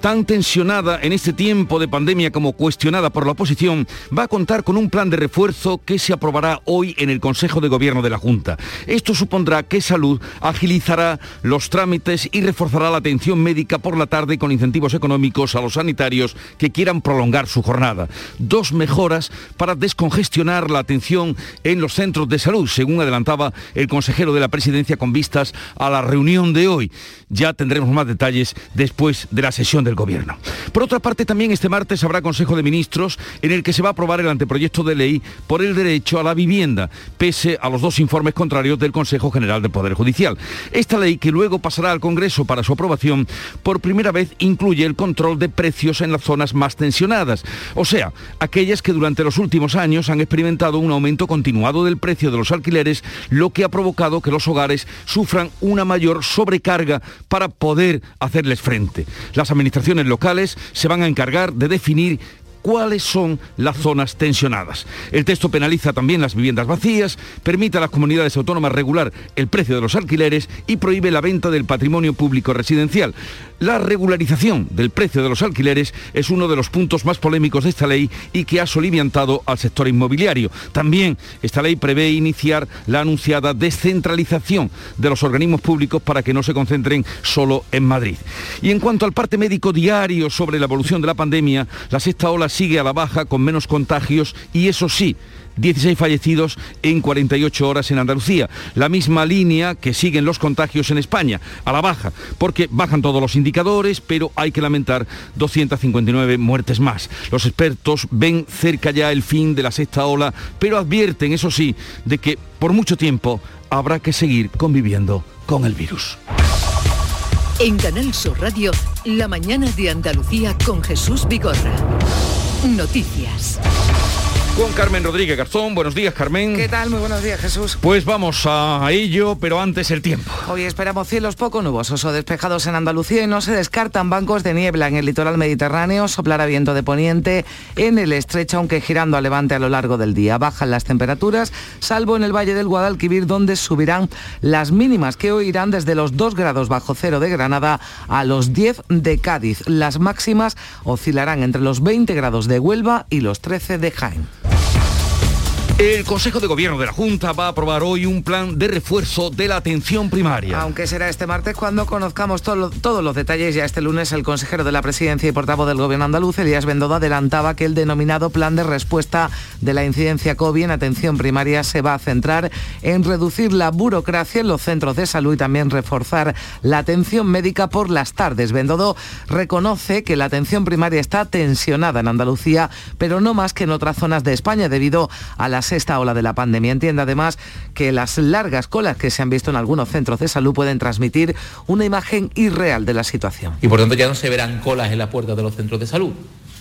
tan tensionada en este tiempo de pandemia como cuestionada por la oposición, va a contar con un plan de refuerzo que se aprobará hoy en el Consejo de Gobierno de la Junta. Esto supondrá que Salud agilizará los trámites y reforzará la atención médica por la tarde con incentivos económicos a los sanitarios que quieran prolongar su jornada. Dos mejoras para descongestionar la atención en los centros de salud, según adelantaba el consejero de la presidencia con vistas a la reunión de hoy. Ya tendremos más detalles después de la sesión del Gobierno. Por otra parte, también este martes habrá Consejo de Ministros en el que se va a aprobar el anteproyecto de ley por el derecho a la vivienda, pese a los dos informes contrarios del Consejo General del Poder Judicial. Esta ley, que luego pasará al Congreso para su aprobación, por primera vez incluye el control de precios en las zonas más tensionadas, o sea, aquellas que durante los últimos años han experimentado un aumento continuado del precio de los alquileres, lo que ha provocado que los hogares sufran una mayor sobrecarga para poder hacerles frente. Las administraciones locales se van a encargar de definir cuáles son las zonas tensionadas. El texto penaliza también las viviendas vacías, permite a las comunidades autónomas regular el precio de los alquileres y prohíbe la venta del patrimonio público residencial. La regularización del precio de los alquileres es uno de los puntos más polémicos de esta ley y que ha soliviantado al sector inmobiliario. También esta ley prevé iniciar la anunciada descentralización de los organismos públicos para que no se concentren solo en Madrid. Y en cuanto al parte médico diario sobre la evolución de la pandemia, la sexta ola sigue a la baja con menos contagios y eso sí, 16 fallecidos en 48 horas en Andalucía. La misma línea que siguen los contagios en España, a la baja, porque bajan todos los indicadores, pero hay que lamentar 259 muertes más. Los expertos ven cerca ya el fin de la sexta ola, pero advierten, eso sí, de que por mucho tiempo habrá que seguir conviviendo con el virus. En Canal Sur Radio, la mañana de Andalucía con Jesús Vigorra. Noticias. Con Carmen Rodríguez Garzón. Buenos días, Carmen. ¿Qué tal? Muy buenos días, Jesús. Pues vamos a ello, pero antes el tiempo. Hoy esperamos cielos poco nubosos o despejados en Andalucía y no se descartan bancos de niebla en el litoral mediterráneo, soplará viento de poniente en el estrecho, aunque girando a levante a lo largo del día. Bajan las temperaturas, salvo en el valle del Guadalquivir, donde subirán las mínimas, que hoy irán desde los 2 grados bajo cero de Granada a los 10 de Cádiz. Las máximas oscilarán entre los 20 grados de Huelva y los 13 de Jaén. El Consejo de Gobierno de la Junta va a aprobar hoy un plan de refuerzo de la atención primaria. Aunque será este martes cuando conozcamos todos los detalles, ya este lunes el consejero de la Presidencia y portavoz del Gobierno andaluz, Elías Bendodo, adelantaba que el denominado plan de respuesta de la incidencia COVID en atención primaria se va a centrar en reducir la burocracia en los centros de salud y también reforzar la atención médica por las tardes. Bendodo reconoce que la atención primaria está tensionada en Andalucía, pero no más que en otras zonas de España debido a las esta ola de la pandemia. Entiende además que las largas colas que se han visto en algunos centros de salud pueden transmitir una imagen irreal de la situación. Y por tanto ya no se verán colas en la puerta de los centros de salud.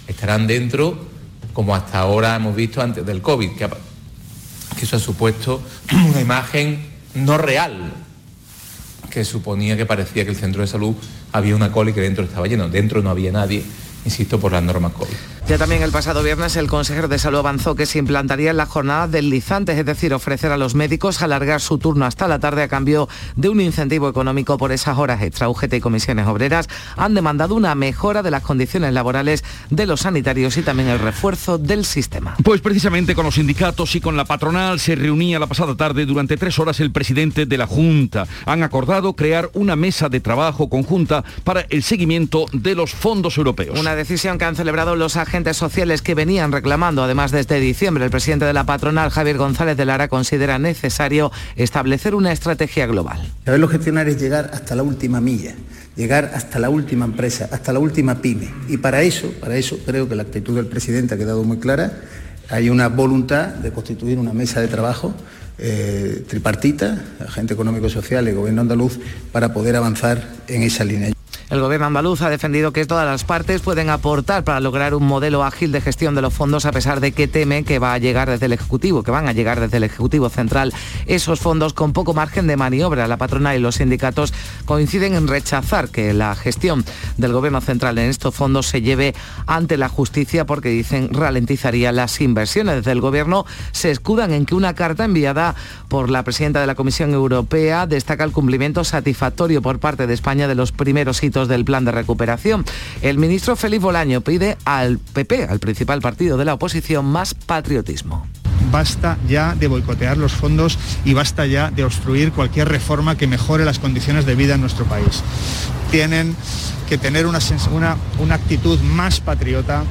Estarán dentro como hasta ahora hemos visto antes del COVID, que, que eso ha supuesto una imagen no real, que suponía que parecía que el centro de salud había una cola y que dentro estaba lleno. Dentro no había nadie, insisto, por las normas COVID. Ya también el pasado viernes el consejero de salud avanzó que se implantaría en la jornada deslizantes, es decir, ofrecer a los médicos alargar su turno hasta la tarde a cambio de un incentivo económico por esas horas extra. UGT y comisiones obreras han demandado una mejora de las condiciones laborales de los sanitarios y también el refuerzo del sistema. Pues precisamente con los sindicatos y con la patronal se reunía la pasada tarde durante tres horas el presidente de la Junta. Han acordado crear una mesa de trabajo conjunta para el seguimiento de los fondos europeos. Una decisión que han celebrado los agentes sociales que venían reclamando, además desde diciembre, el presidente de la patronal, Javier González de Lara, considera necesario establecer una estrategia global. Saberlo gestionar es llegar hasta la última milla llegar hasta la última empresa, hasta la última pyme. Y para eso, para eso creo que la actitud del presidente ha quedado muy clara. Hay una voluntad de constituir una mesa de trabajo eh, tripartita, agente económico social y gobierno andaluz, para poder avanzar en esa línea. El gobierno andaluz ha defendido que todas las partes pueden aportar para lograr un modelo ágil de gestión de los fondos a pesar de que teme que va a llegar desde el Ejecutivo, que van a llegar desde el Ejecutivo Central esos fondos con poco margen de maniobra. La patronal y los sindicatos coinciden en rechazar que la gestión del gobierno central en estos fondos se lleve ante la justicia porque dicen ralentizaría las inversiones. Desde el gobierno se escudan en que una carta enviada por la presidenta de la Comisión Europea destaca el cumplimiento satisfactorio por parte de España de los primeros hitos del plan de recuperación. El ministro Félix Bolaño pide al PP, al principal partido de la oposición, más patriotismo basta ya de boicotear los fondos y basta ya de obstruir cualquier reforma que mejore las condiciones de vida en nuestro país. Tienen que tener una, actitud más patriota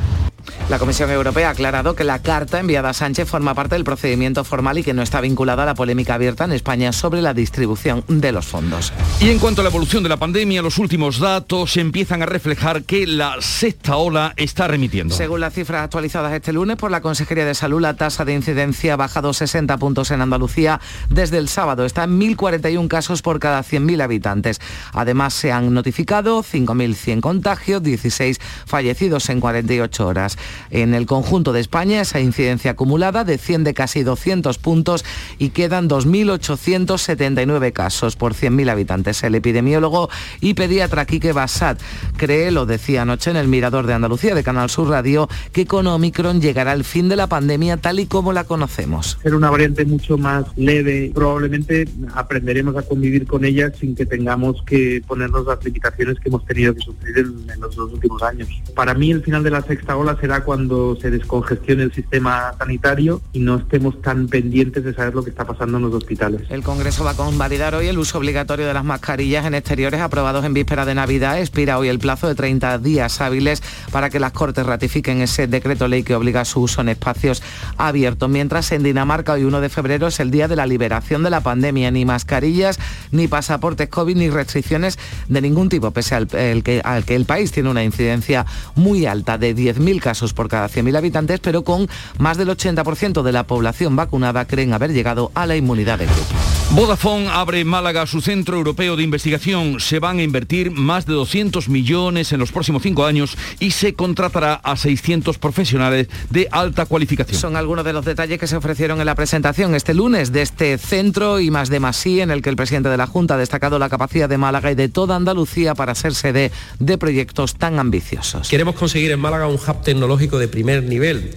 la Comisión Europea ha aclarado que la carta enviada a Sánchez forma parte del procedimiento formal y que no está vinculada a la polémica abierta en España sobre la distribución de los fondos. Y en cuanto a la evolución de la pandemia, los últimos datos empiezan a reflejar que la sexta ola está remitiendo. Según las cifras actualizadas este lunes por la Consejería de Salud, la tasa de incidencia ha bajado 60 puntos en Andalucía desde el sábado. Está en 1.041 casos por cada 100.000 habitantes. Además, se han notificado 5.100 contagios, 16 fallecidos en 48 horas. En el conjunto de España esa incidencia acumulada desciende casi 200 puntos y quedan 2.879 casos por 100.000 habitantes. El epidemiólogo y pediatra Quique Bassat cree, lo decía anoche en el Mirador de Andalucía de Canal Sur Radio, que con Omicron llegará el fin de la pandemia tal y como la conocemos. Ser una variante mucho más leve, probablemente aprenderemos a convivir con ella sin que tengamos que ponernos las limitaciones que hemos tenido que sufrir en, en los dos últimos años. Para mí el final de la sexta ola será cuando se descongestione el sistema sanitario y no estemos tan pendientes de saber lo que está pasando en los hospitales. El Congreso va a convalidar hoy el uso obligatorio de las mascarillas en exteriores aprobados en víspera de Navidad. Expira hoy el plazo de 30 días hábiles para que las Cortes ratifiquen ese decreto ley que obliga a su uso en espacios abiertos. Mientras en Dinamarca hoy 1 de febrero es el día de la liberación de la pandemia. Ni mascarillas, ni pasaportes COVID, ni restricciones de ningún tipo, pese al, que, al que el país tiene una incidencia muy alta de 10.000 casos por cada 100.000 habitantes, pero con más del 80% de la población vacunada creen haber llegado a la inmunidad de grupo. Vodafone abre en Málaga su centro europeo de investigación. Se van a invertir más de 200 millones en los próximos cinco años y se contratará a 600 profesionales de alta cualificación. Son algunos de los detalles que se ofrecieron en la presentación este lunes de este centro y más de Masí, en el que el presidente de la Junta ha destacado la capacidad de Málaga y de toda Andalucía para ser sede de proyectos tan ambiciosos. Queremos conseguir en Málaga un hub tecnológico de primer nivel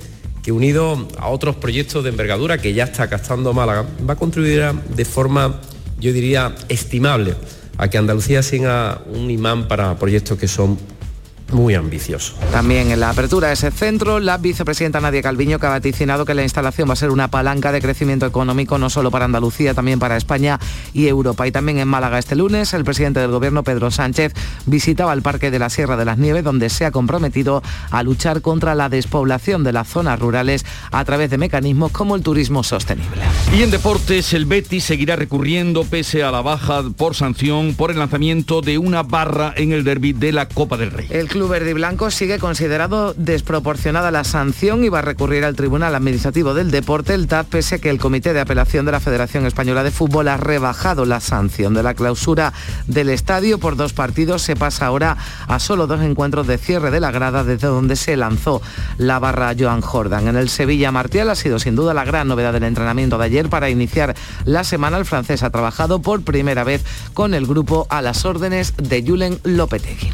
que unido a otros proyectos de envergadura que ya está captando Málaga, va a contribuir de forma, yo diría, estimable a que Andalucía sea un imán para proyectos que son muy ambicioso. También en la apertura de ese centro, la vicepresidenta Nadia Calviño que ha vaticinado que la instalación va a ser una palanca de crecimiento económico no solo para Andalucía, también para España y Europa. Y también en Málaga este lunes, el presidente del gobierno, Pedro Sánchez, visitaba el Parque de la Sierra de las Nieves, donde se ha comprometido a luchar contra la despoblación de las zonas rurales a través de mecanismos como el turismo sostenible. Y en deportes, el Betis seguirá recurriendo pese a la baja por sanción por el lanzamiento de una barra en el derby de la Copa del Rey. El Club Verde y Blanco sigue considerado desproporcionada la sanción y va a recurrir al Tribunal Administrativo del Deporte, el TAP, pese a que el Comité de Apelación de la Federación Española de Fútbol ha rebajado la sanción de la clausura del estadio por dos partidos. Se pasa ahora a solo dos encuentros de cierre de la grada desde donde se lanzó la barra Joan Jordan. En el Sevilla Martial ha sido sin duda la gran novedad del entrenamiento de ayer para iniciar la semana. El francés ha trabajado por primera vez con el grupo a las órdenes de Julen Lopetegui.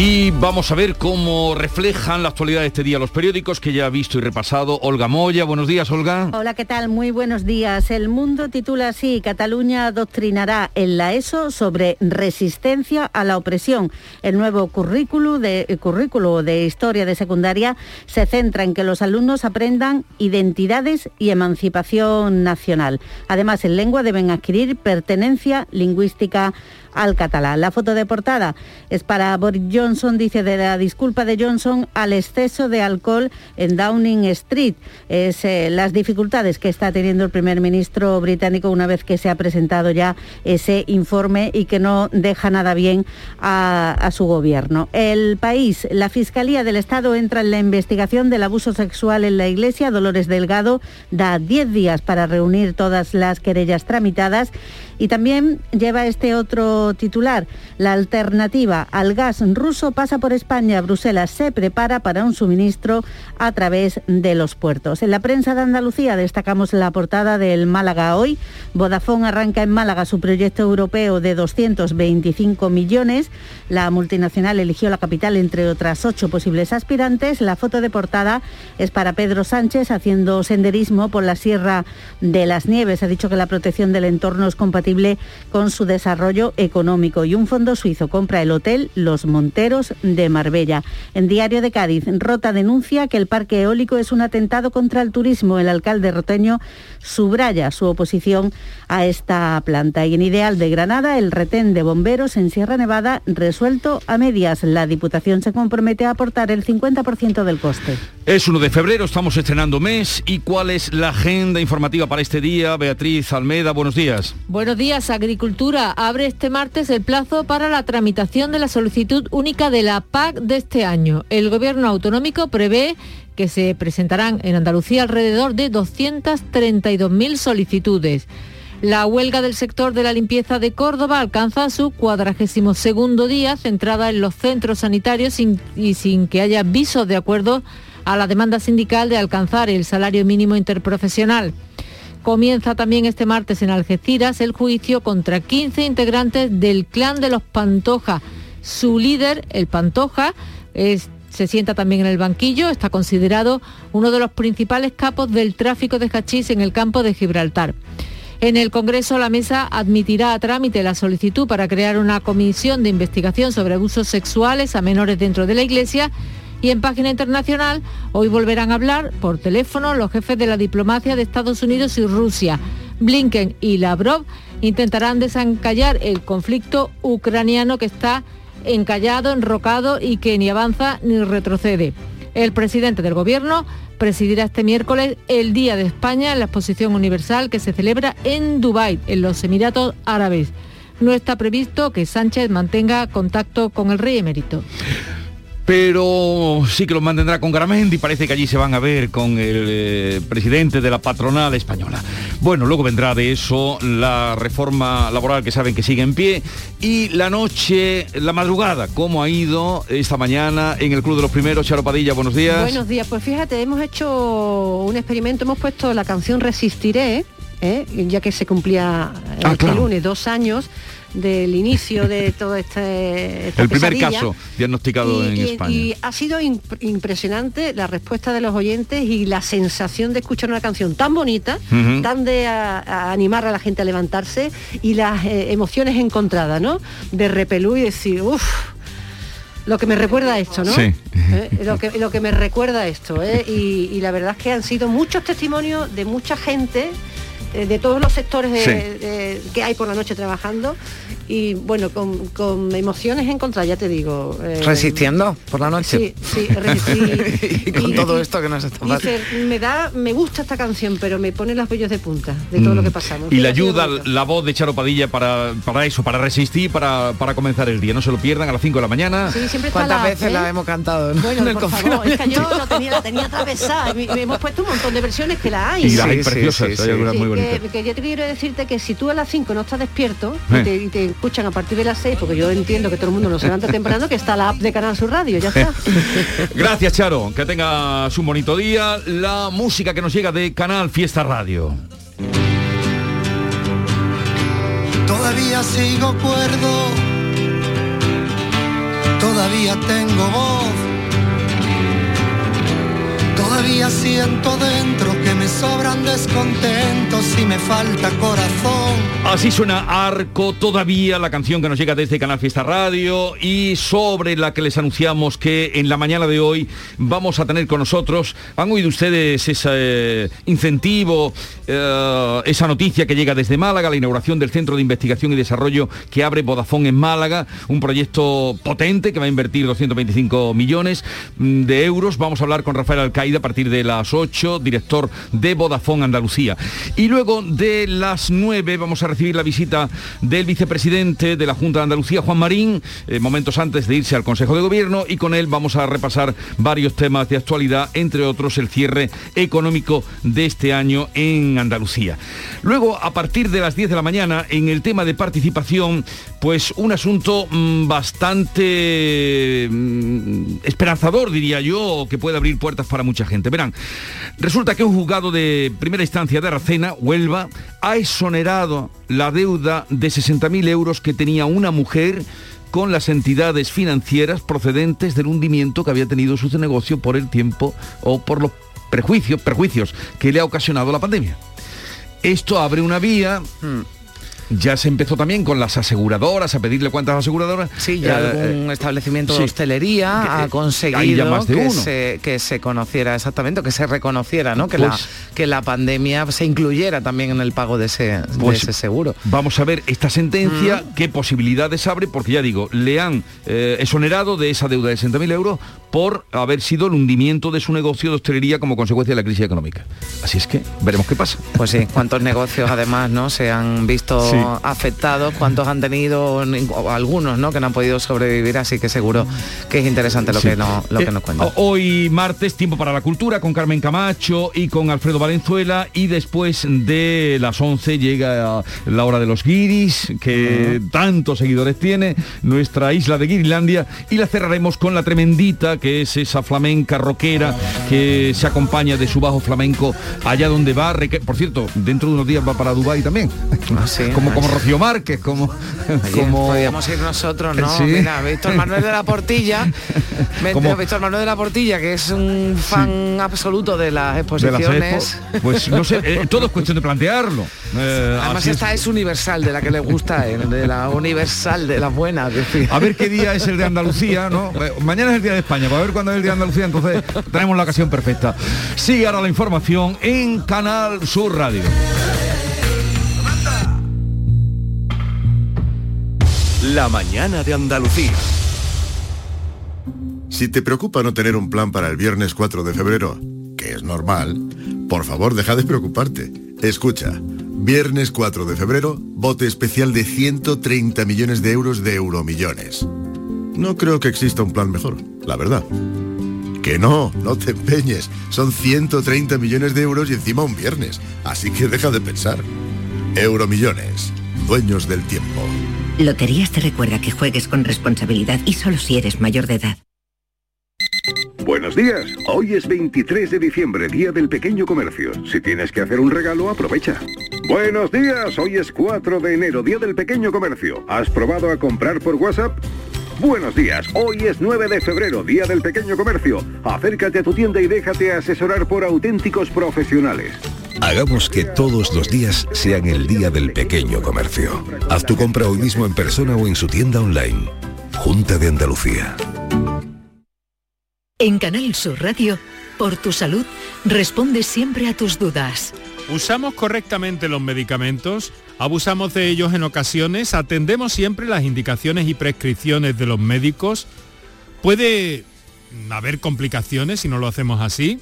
Y vamos a ver cómo reflejan la actualidad de este día los periódicos que ya ha visto y repasado. Olga Moya, buenos días, Olga. Hola, ¿qué tal? Muy buenos días. El Mundo titula así, Cataluña adoctrinará en la ESO sobre resistencia a la opresión. El nuevo currículo de, currículo de historia de secundaria se centra en que los alumnos aprendan identidades y emancipación nacional. Además, en lengua deben adquirir pertenencia lingüística al catalán. La foto de portada es para Boris Johnson dice de la disculpa de Johnson al exceso de alcohol en Downing Street. Es eh, las dificultades que está teniendo el primer ministro británico una vez que se ha presentado ya ese informe y que no deja nada bien a, a su gobierno. El país, la Fiscalía del Estado entra en la investigación del abuso sexual en la Iglesia. Dolores Delgado da 10 días para reunir todas las querellas tramitadas y también lleva este otro titular. La alternativa al gas ruso pasa por España. Bruselas se prepara para un suministro a través de los puertos. En la prensa de Andalucía destacamos la portada del Málaga hoy. Vodafone arranca en Málaga su proyecto europeo de 225 millones. La multinacional eligió la capital entre otras ocho posibles aspirantes. La foto de portada es para Pedro Sánchez haciendo senderismo por la Sierra de las Nieves. Ha dicho que la protección del entorno es compatible con su desarrollo económico. Y un fondo suizo compra el hotel Los Monteros de Marbella. En Diario de Cádiz, Rota denuncia que el parque eólico es un atentado contra el turismo. El alcalde roteño subraya su oposición a esta planta. Y en Ideal de Granada, el retén de bomberos en Sierra Nevada resuelto a medias. La Diputación se compromete a aportar el 50% del coste. Es 1 de febrero, estamos estrenando mes. ¿Y cuál es la agenda informativa para este día? Beatriz Almeda, buenos días. Buenos días. Agricultura abre este martes el plazo para la tramitación de la solicitud única de la PAC de este año. El Gobierno autonómico prevé que se presentarán en Andalucía alrededor de 232.000 solicitudes. La huelga del sector de la limpieza de Córdoba alcanza su cuadragésimo segundo día, centrada en los centros sanitarios y sin que haya visos de acuerdo a la demanda sindical de alcanzar el salario mínimo interprofesional. Comienza también este martes en Algeciras el juicio contra 15 integrantes del clan de los Pantoja. Su líder, el Pantoja, se sienta también en el banquillo, está considerado uno de los principales capos del tráfico de hachís en el campo de Gibraltar. En el Congreso, la mesa admitirá a trámite la solicitud para crear una comisión de investigación sobre abusos sexuales a menores dentro de la Iglesia y en página internacional, hoy volverán a hablar por teléfono los jefes de la diplomacia de Estados Unidos y Rusia. Blinken y Lavrov intentarán desencallar el conflicto ucraniano que está encallado, enrocado y que ni avanza ni retrocede. El presidente del Gobierno presidirá este miércoles el Día de España en la Exposición Universal que se celebra en Dubái, en los Emiratos Árabes. No está previsto que Sánchez mantenga contacto con el rey emérito pero sí que los mantendrá con Garamendi, parece que allí se van a ver con el eh, presidente de la patronal española. Bueno, luego vendrá de eso la reforma laboral que saben que sigue en pie y la noche, la madrugada, cómo ha ido esta mañana en el Club de los Primeros. Charo Padilla, buenos días. Buenos días, pues fíjate, hemos hecho un experimento, hemos puesto la canción Resistiré, ¿eh? ya que se cumplía ah, este lunes dos años del inicio de todo este el primer caso diagnosticado en España y ha sido impresionante la respuesta de los oyentes y la sensación de escuchar una canción tan bonita tan de animar a la gente a levantarse y las eh, emociones encontradas no de repelú y decir uff lo que me recuerda esto, ¿no? Sí. ¿Eh? Lo, que, lo que me recuerda esto. ¿eh? Y, y, la verdad es que han sido muchos testimonios de mucha gente de todos los sectores que hay por la noche trabajando y bueno, con, emociones encontradas, ya te digo. Eh, Resistiendo por la noche. Sí, sí, y, con todo esto que nos está pasando. me da, me gusta esta canción, pero me pone los vellos de punta de todo lo que mm. pasamos. Y le ayuda la voz de Charo Padilla para, para eso, para resistir, para, para comenzar el día. No se lo pierdan a las 5 de la mañana. ¿Cuántas veces la hemos cantado? Bueno, por favor, es que yo lo tenía, la tenía atravesada. Me, hemos puesto un montón de versiones que la hay. Y las hay preciosas, hay algunas muy que, yo te quiero decirte que si tú a las 5 no estás despierto y, eh. te, escuchan a partir de las 6, porque yo entiendo que todo el mundo no se levanta temprano, que está la app de Canal Sur Radio, ya está. Gracias, Charo. Que tengas un bonito día. La música que nos llega de Canal Fiesta Radio. Todavía sigo cuerdo, todavía tengo voz Todavía siento dentro que me sobran descontentos y me falta corazón. Así suena Arco todavía, la canción que nos llega desde Canal Fiesta Radio y sobre la que les anunciamos que en la mañana de hoy vamos a tener con nosotros, han oído ustedes ese eh, incentivo, eh, esa noticia que llega desde Málaga, la inauguración del Centro de Investigación y Desarrollo que abre Vodafone en Málaga, un proyecto potente que va a invertir 225 millones mm, de euros. Vamos a hablar con Rafael Alcaida a partir de las 8, director de Vodafone Andalucía. Y luego de las 9 vamos a recibir la visita del vicepresidente de la Junta de Andalucía, Juan Marín, eh, momentos antes de irse al Consejo de Gobierno y con él vamos a repasar varios temas de actualidad, entre otros el cierre económico de este año en Andalucía. Luego, a partir de las 10 de la mañana, en el tema de participación, pues un asunto mm, bastante mm, esperanzador, diría yo, que puede abrir puertas para mucha gente. Verán, resulta que un juzgado de primera instancia de Aracena, Huelva, ha exonerado la deuda de 60.000 euros que tenía una mujer con las entidades financieras procedentes del hundimiento que había tenido su negocio por el tiempo o por los prejuicios, que le ha ocasionado la pandemia. Esto abre una vía ya se empezó también con las aseguradoras, a pedirle cuántas aseguradoras. Sí, ya Eh, algún establecimiento de hostelería Que- ha hay conseguido que, se, que se conociera exactamente, que se reconociera, ¿no? Que, la, Pues- que la pandemia se incluyera también en el pago de ese, de Pues ese seguro. Vamos a ver esta sentencia, qué posibilidades abre, porque ya digo, le han eh, exonerado de esa deuda de 60.000 euros por haber sido el hundimiento de su negocio de hostelería como consecuencia de la crisis económica. Así es que veremos qué pasa. Pues sí, cuántos negocios además no se han visto Sí. Afectados, cuántos han tenido, o algunos no que no han podido sobrevivir, así que seguro que es interesante lo Sí. que no, lo Eh, que nos cuentan. ho- Hoy martes, tiempo para la cultura con Carmen Camacho y con Alfredo Valenzuela y después de las 11 llega la hora de los guiris, que tantos seguidores tiene, nuestra isla de Guirilandia y la cerraremos con la tremendita, que es esa flamenca rockera que se acompaña de su bajo flamenco allá donde va. Por cierto, dentro de unos días va para Dubái también. como, como Rocío Márquez, como... Como Podríamos ir nosotros, ¿no? Sí. Mira, Víctor Manuel de la Portilla, Como- Víctor Manuel de la Portilla, que es un fan absoluto de las de las exposiciones. expo, pues no sé, eh, todo es cuestión de plantearlo. Eh, Además es. esta es. universal, de la que le gusta, eh, de la universal, de las buenas. A ver qué día es el de Andalucía, ¿no? Eh, Mañana es el día de España, para ver cuándo es el día de Andalucía, entonces tenemos la ocasión perfecta. Sigue ahora la información en Canal Sur Radio. La mañana de Andalucía. Si te preocupa no tener un plan para el viernes 4 de febrero, que es normal, por favor deja de preocuparte. Escucha, viernes 4 de febrero, bote especial de 130 millones de euros de euromillones. No creo que exista un plan mejor, la verdad. Que no, no te empeñes. Son 130 millones de euros y encima un viernes. Así que deja de pensar. Euromillones, dueños del tiempo. Loterías te recuerda que juegues con responsabilidad y solo si eres mayor de edad. Buenos días. Hoy es 23 de diciembre, Día del Pequeño Comercio. Si tienes que hacer un regalo, aprovecha. Buenos días. Hoy es 4 de enero, Día del Pequeño Comercio. ¿Has probado a comprar por WhatsApp? Buenos días. Hoy es 9 de febrero, Día del Pequeño Comercio. Acércate a tu tienda y déjate asesorar por auténticos profesionales. Hagamos que todos los días sean el día del pequeño comercio. Haz tu compra hoy mismo en persona o en su tienda online. Junta de Andalucía. En Canal Sur Radio, por tu salud, responde siempre a tus dudas. ¿Usamos correctamente los medicamentos? ¿Abusamos de ellos en ocasiones? ¿Atendemos siempre las indicaciones y prescripciones de los médicos? ¿Puede haber complicaciones si no lo hacemos así?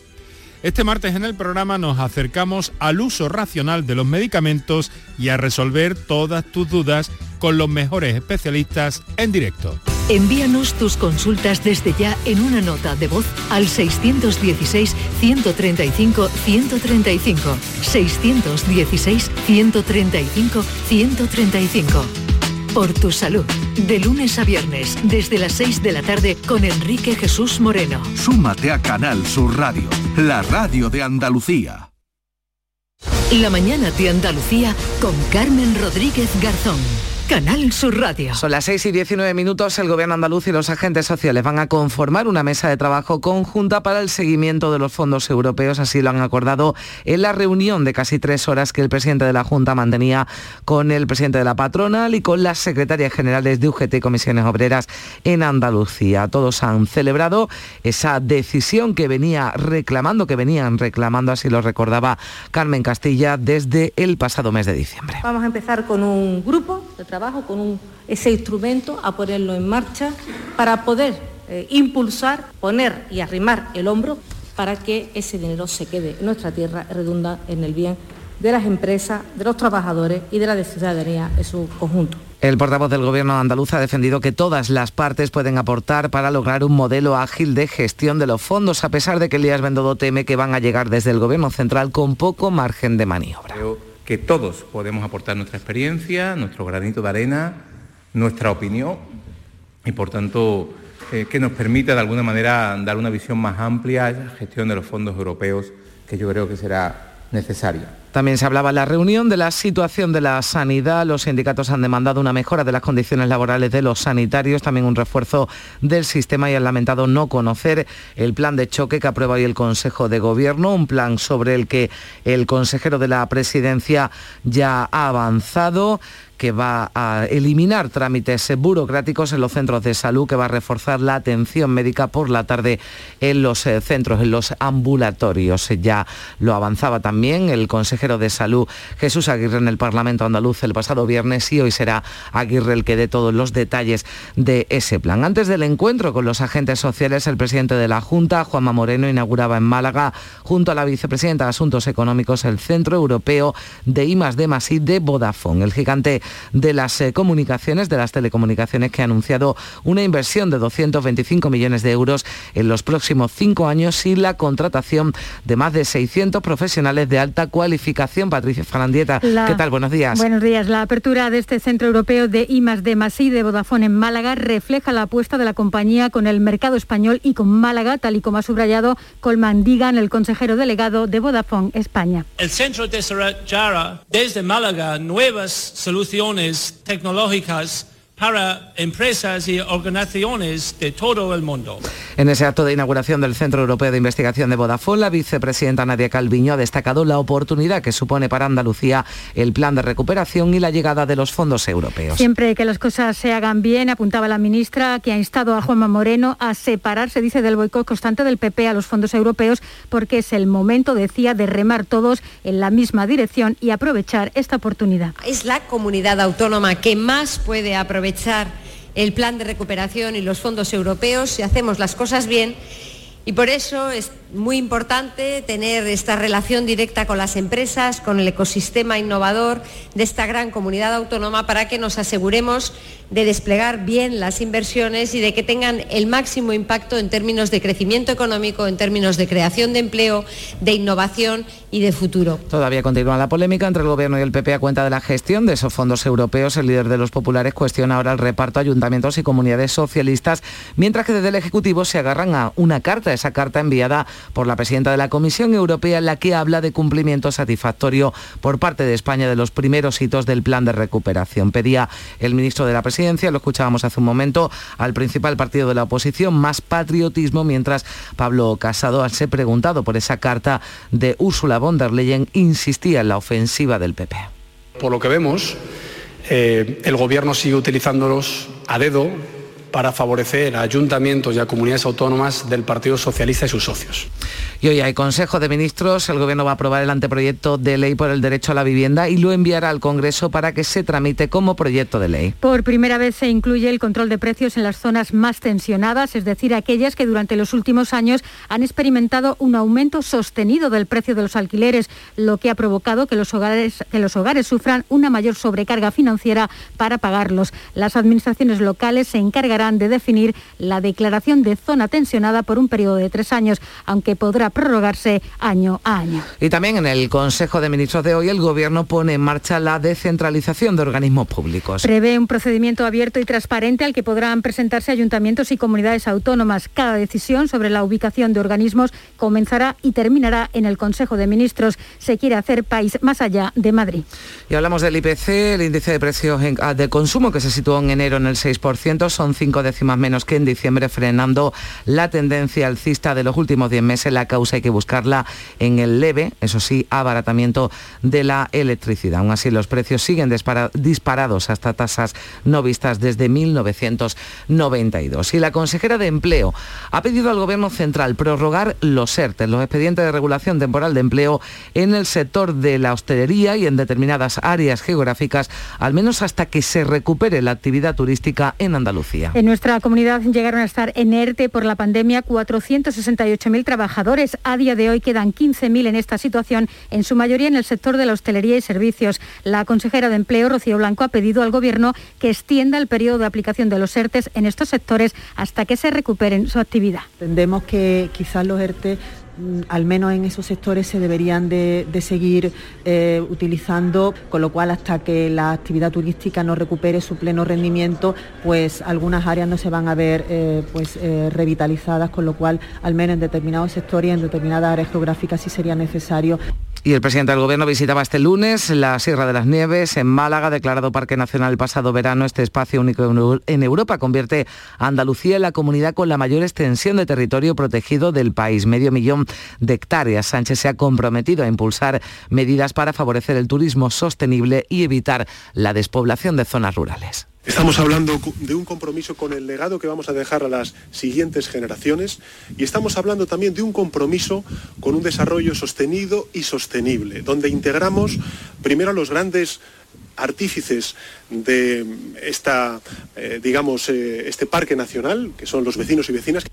Este martes en el programa nos acercamos al uso racional de los medicamentos y a resolver todas tus dudas con los mejores especialistas en directo. Envíanos tus consultas desde ya en una nota de voz al 616-135-135. 616-135-135. Por tu salud, de lunes a viernes, desde las 6 de la tarde, con Enrique Jesús Moreno. Súmate a Canal Sur Radio, la radio de Andalucía. La mañana de Andalucía con Carmen Rodríguez Garzón. Canal Sur Radio. Son las 6 y 19 minutos. El gobierno andaluz y los agentes sociales van a conformar una mesa de trabajo conjunta para el seguimiento de los fondos europeos. Así lo han acordado en la reunión de casi tres horas que el presidente de la Junta mantenía con el presidente de la patronal y con las secretarias generales de UGT y Comisiones Obreras en Andalucía. Todos han celebrado esa decisión que venía reclamando, que venían reclamando, así lo recordaba Carmen Castilla desde el pasado mes de diciembre. Vamos a empezar con un grupo de trabajo con ese instrumento, a ponerlo en marcha para poder eh, impulsar, poner y arrimar el hombro para que ese dinero se quede en nuestra tierra y redunda en el bien de las empresas, de los trabajadores y de la ciudadanía en su conjunto. El portavoz del Gobierno andaluz ha defendido que todas las partes pueden aportar para lograr un modelo ágil de gestión de los fondos, a pesar de que Elías Bendodo teme que van a llegar desde el Gobierno central con poco margen de maniobra que todos podemos aportar nuestra experiencia, nuestro granito de arena, nuestra opinión y por tanto eh, que nos permita de alguna manera dar una visión más amplia a la gestión de los fondos europeos que yo creo que será necesaria. También se hablaba en la reunión de la situación de la sanidad. Los sindicatos han demandado una mejora de las condiciones laborales de los sanitarios, también un refuerzo del sistema y han lamentado no conocer el plan de choque que aprueba hoy el Consejo de Gobierno, un plan sobre el que el consejero de la presidencia ya ha avanzado que va a eliminar trámites burocráticos en los centros de salud, que va a reforzar la atención médica por la tarde en los eh, centros, en los ambulatorios. Ya lo avanzaba también el consejero de salud Jesús Aguirre en el Parlamento andaluz el pasado viernes y hoy será Aguirre el que dé todos los detalles de ese plan. Antes del encuentro con los agentes sociales, el presidente de la Junta, Juanma Moreno, inauguraba en Málaga, junto a la vicepresidenta de Asuntos Económicos, el Centro Europeo de I de de Vodafone. El gigante de las eh, comunicaciones, de las telecomunicaciones, que ha anunciado una inversión de 225 millones de euros en los próximos cinco años y la contratación de más de 600 profesionales de alta cualificación. Patricia Farandieta, ¿qué tal? Buenos días. Buenos días. La apertura de este centro europeo de I de Masí de Vodafone en Málaga refleja la apuesta de la compañía con el mercado español y con Málaga, tal y como ha subrayado Colman Digan, el consejero delegado de Vodafone España. El centro desarrollará desde Málaga nuevas soluciones tecnológicas para empresas y organizaciones de todo el mundo. En ese acto de inauguración del Centro Europeo de Investigación de Vodafone, la vicepresidenta Nadia Calviño ha destacado la oportunidad que supone para Andalucía el plan de recuperación y la llegada de los fondos europeos. Siempre que las cosas se hagan bien, apuntaba la ministra, que ha instado a Juanma Moreno a separarse, dice, del boicot constante del PP a los fondos europeos, porque es el momento, decía, de remar todos en la misma dirección y aprovechar esta oportunidad. Es la comunidad autónoma que más puede aprovechar el plan de recuperación y los fondos europeos. Si hacemos las cosas bien y por eso es muy importante tener esta relación directa con las empresas, con el ecosistema innovador de esta gran comunidad autónoma para que nos aseguremos de desplegar bien las inversiones y de que tengan el máximo impacto en términos de crecimiento económico, en términos de creación de empleo, de innovación y de futuro. Todavía continúa la polémica entre el Gobierno y el PP a cuenta de la gestión de esos fondos europeos. El líder de los populares cuestiona ahora el reparto a ayuntamientos y comunidades socialistas, mientras que desde el Ejecutivo se agarran a una carta, esa carta enviada por la presidenta de la Comisión Europea, en la que habla de cumplimiento satisfactorio por parte de España de los primeros hitos del plan de recuperación. Pedía el ministro de la Presidencia, lo escuchábamos hace un momento, al principal partido de la oposición, más patriotismo, mientras Pablo Casado, ser preguntado por esa carta de Úrsula von der Leyen, insistía en la ofensiva del PP. Por lo que vemos, eh, el gobierno sigue utilizándolos a dedo para favorecer a ayuntamientos y a comunidades autónomas del Partido Socialista y sus socios. Y hoy hay Consejo de Ministros, el Gobierno va a aprobar el anteproyecto de ley por el derecho a la vivienda y lo enviará al Congreso para que se tramite como proyecto de ley. Por primera vez se incluye el control de precios en las zonas más tensionadas, es decir, aquellas que durante los últimos años han experimentado un aumento sostenido del precio de los alquileres, lo que ha provocado que los hogares, que los hogares sufran una mayor sobrecarga financiera para pagarlos. Las administraciones locales se encargarán de definir la declaración de zona tensionada por un periodo de tres años, aunque podrá prorrogarse año a año. Y también en el Consejo de Ministros de hoy el Gobierno pone en marcha la descentralización de organismos públicos. Prevé un procedimiento abierto y transparente al que podrán presentarse ayuntamientos y comunidades autónomas. Cada decisión sobre la ubicación de organismos comenzará y terminará en el Consejo de Ministros. Se quiere hacer país más allá de Madrid. Y hablamos del IPC, el índice de precios ah, de consumo que se situó en enero en el 6%, son cinco décimas menos que en diciembre, frenando la tendencia alcista de los últimos 10 meses. La causa hay que buscarla en el leve, eso sí, abaratamiento de la electricidad. Aún así, los precios siguen disparados hasta tasas no vistas desde 1992. Y la consejera de Empleo ha pedido al Gobierno Central prorrogar los ERTE, los expedientes de regulación temporal de empleo, en el sector de la hostelería y en determinadas áreas geográficas, al menos hasta que se recupere la actividad turística en Andalucía. En nuestra comunidad llegaron a estar en ERTE por la pandemia 468.000 trabajadores. A día de hoy quedan 15.000 en esta situación, en su mayoría en el sector de la hostelería y servicios. La consejera de Empleo, Rocío Blanco, ha pedido al Gobierno que extienda el periodo de aplicación de los ERTE en estos sectores hasta que se recuperen su actividad. Entendemos que quizás los ERTE al menos en esos sectores se deberían de, seguir eh, utilizando, con lo cual hasta que la actividad turística no recupere su pleno rendimiento, pues algunas áreas no se van a ver eh, pues, eh, revitalizadas, con lo cual al menos en determinados sectores y en determinadas áreas geográficas sí sería necesario y el presidente del Gobierno visitaba este lunes la Sierra de las Nieves en Málaga, declarado Parque Nacional el pasado verano. Este espacio único en Europa convierte a Andalucía en la comunidad con la mayor extensión de territorio protegido del país, medio millón de hectáreas. Sánchez se ha comprometido a impulsar medidas para favorecer el turismo sostenible y evitar la despoblación de zonas rurales. Estamos hablando de un compromiso con el legado que vamos a dejar a las siguientes generaciones y estamos hablando también de un compromiso con un desarrollo sostenido y sostenible, donde integramos primero a los grandes artífices de esta, eh, digamos, eh, este parque nacional, que son los vecinos y vecinas.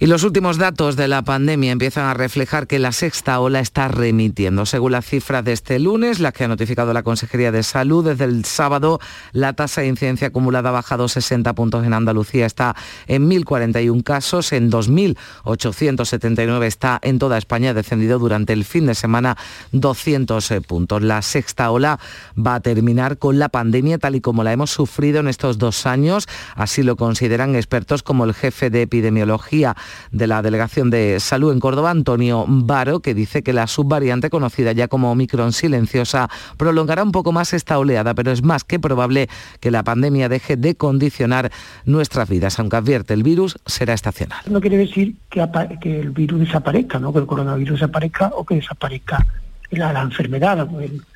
Y los últimos datos de la pandemia empiezan a reflejar que la sexta ola está remitiendo. Según las cifras de este lunes, las que ha notificado la Consejería de Salud, desde el sábado la tasa de incidencia acumulada ha bajado 60 puntos en Andalucía, está en 1.041 casos, en 2.879 está en toda España, ha descendido durante el fin de semana 200 eh, puntos. La sexta ola va a terminar con la pandemia tal y como la hemos sufrido en estos dos años, así lo consideran expertos como el jefe de epidemiología de la Delegación de Salud en Córdoba, Antonio Baro, que dice que la subvariante conocida ya como Omicron silenciosa prolongará un poco más esta oleada, pero es más que probable que la pandemia deje de condicionar nuestras vidas, aunque advierte el virus será estacional. No quiere decir que, el virus desaparezca, ¿no? que el coronavirus desaparezca o que desaparezca la, la enfermedad. La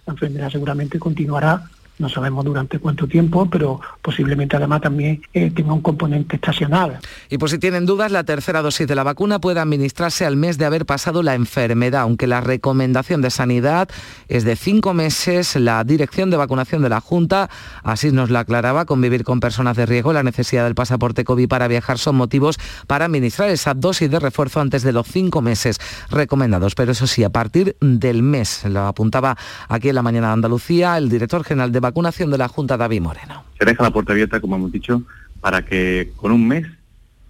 enfermedad seguramente continuará no sabemos durante cuánto tiempo, pero posiblemente además también eh, tenga un componente estacional. Y por si tienen dudas, la tercera dosis de la vacuna puede administrarse al mes de haber pasado la enfermedad, aunque la recomendación de sanidad es de cinco meses. La dirección de vacunación de la Junta, así nos la aclaraba, convivir con personas de riesgo, la necesidad del pasaporte COVID para viajar son motivos para administrar esa dosis de refuerzo antes de los cinco meses recomendados. Pero eso sí, a partir del mes, lo apuntaba aquí en la mañana de Andalucía el director general de vacunación de la Junta David Moreno. Se deja la puerta abierta, como hemos dicho, para que con un mes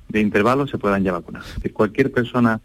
de intervalo se puedan ya vacunar. Cualquier persona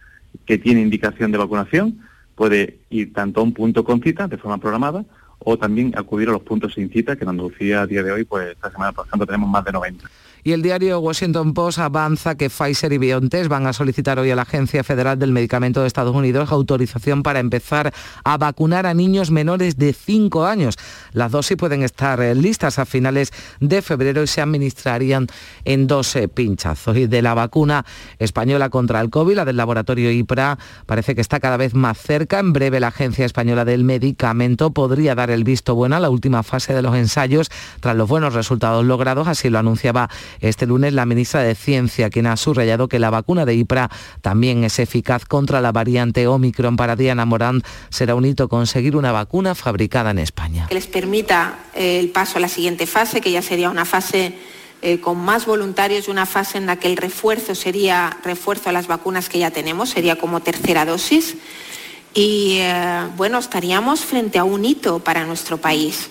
que tiene indicación de vacunación puede ir tanto a un punto con cita de forma programada o también acudir a los puntos sin cita, que en Andalucía a día de hoy, pues esta semana, por ejemplo, tenemos más de 90. Y el diario Washington Post avanza que Pfizer y BioNTech van a solicitar hoy a la Agencia Federal del Medicamento de Estados Unidos autorización para empezar a vacunar a niños menores de 5 años. Las dosis pueden estar eh, listas a finales de febrero y se administrarían en 12 pinchazos. Y de la vacuna española contra el COVID, la del laboratorio IPRA, parece que está cada vez más cerca. En breve la Agencia Española del Medicamento podría dar el visto bueno a la última fase de los ensayos tras los buenos resultados logrados, así lo anunciaba este lunes la ministra de Ciencia, quien ha subrayado que la vacuna de IPRA también es eficaz contra la variante Omicron. Para Diana Morán será un hito conseguir una vacuna fabricada en España. Que les permita eh, el paso a la siguiente fase, que ya sería una fase eh, con más voluntarios y una fase en la que el refuerzo sería refuerzo a las vacunas que ya tenemos, sería como tercera dosis. Y eh, bueno, estaríamos frente a un hito para nuestro país.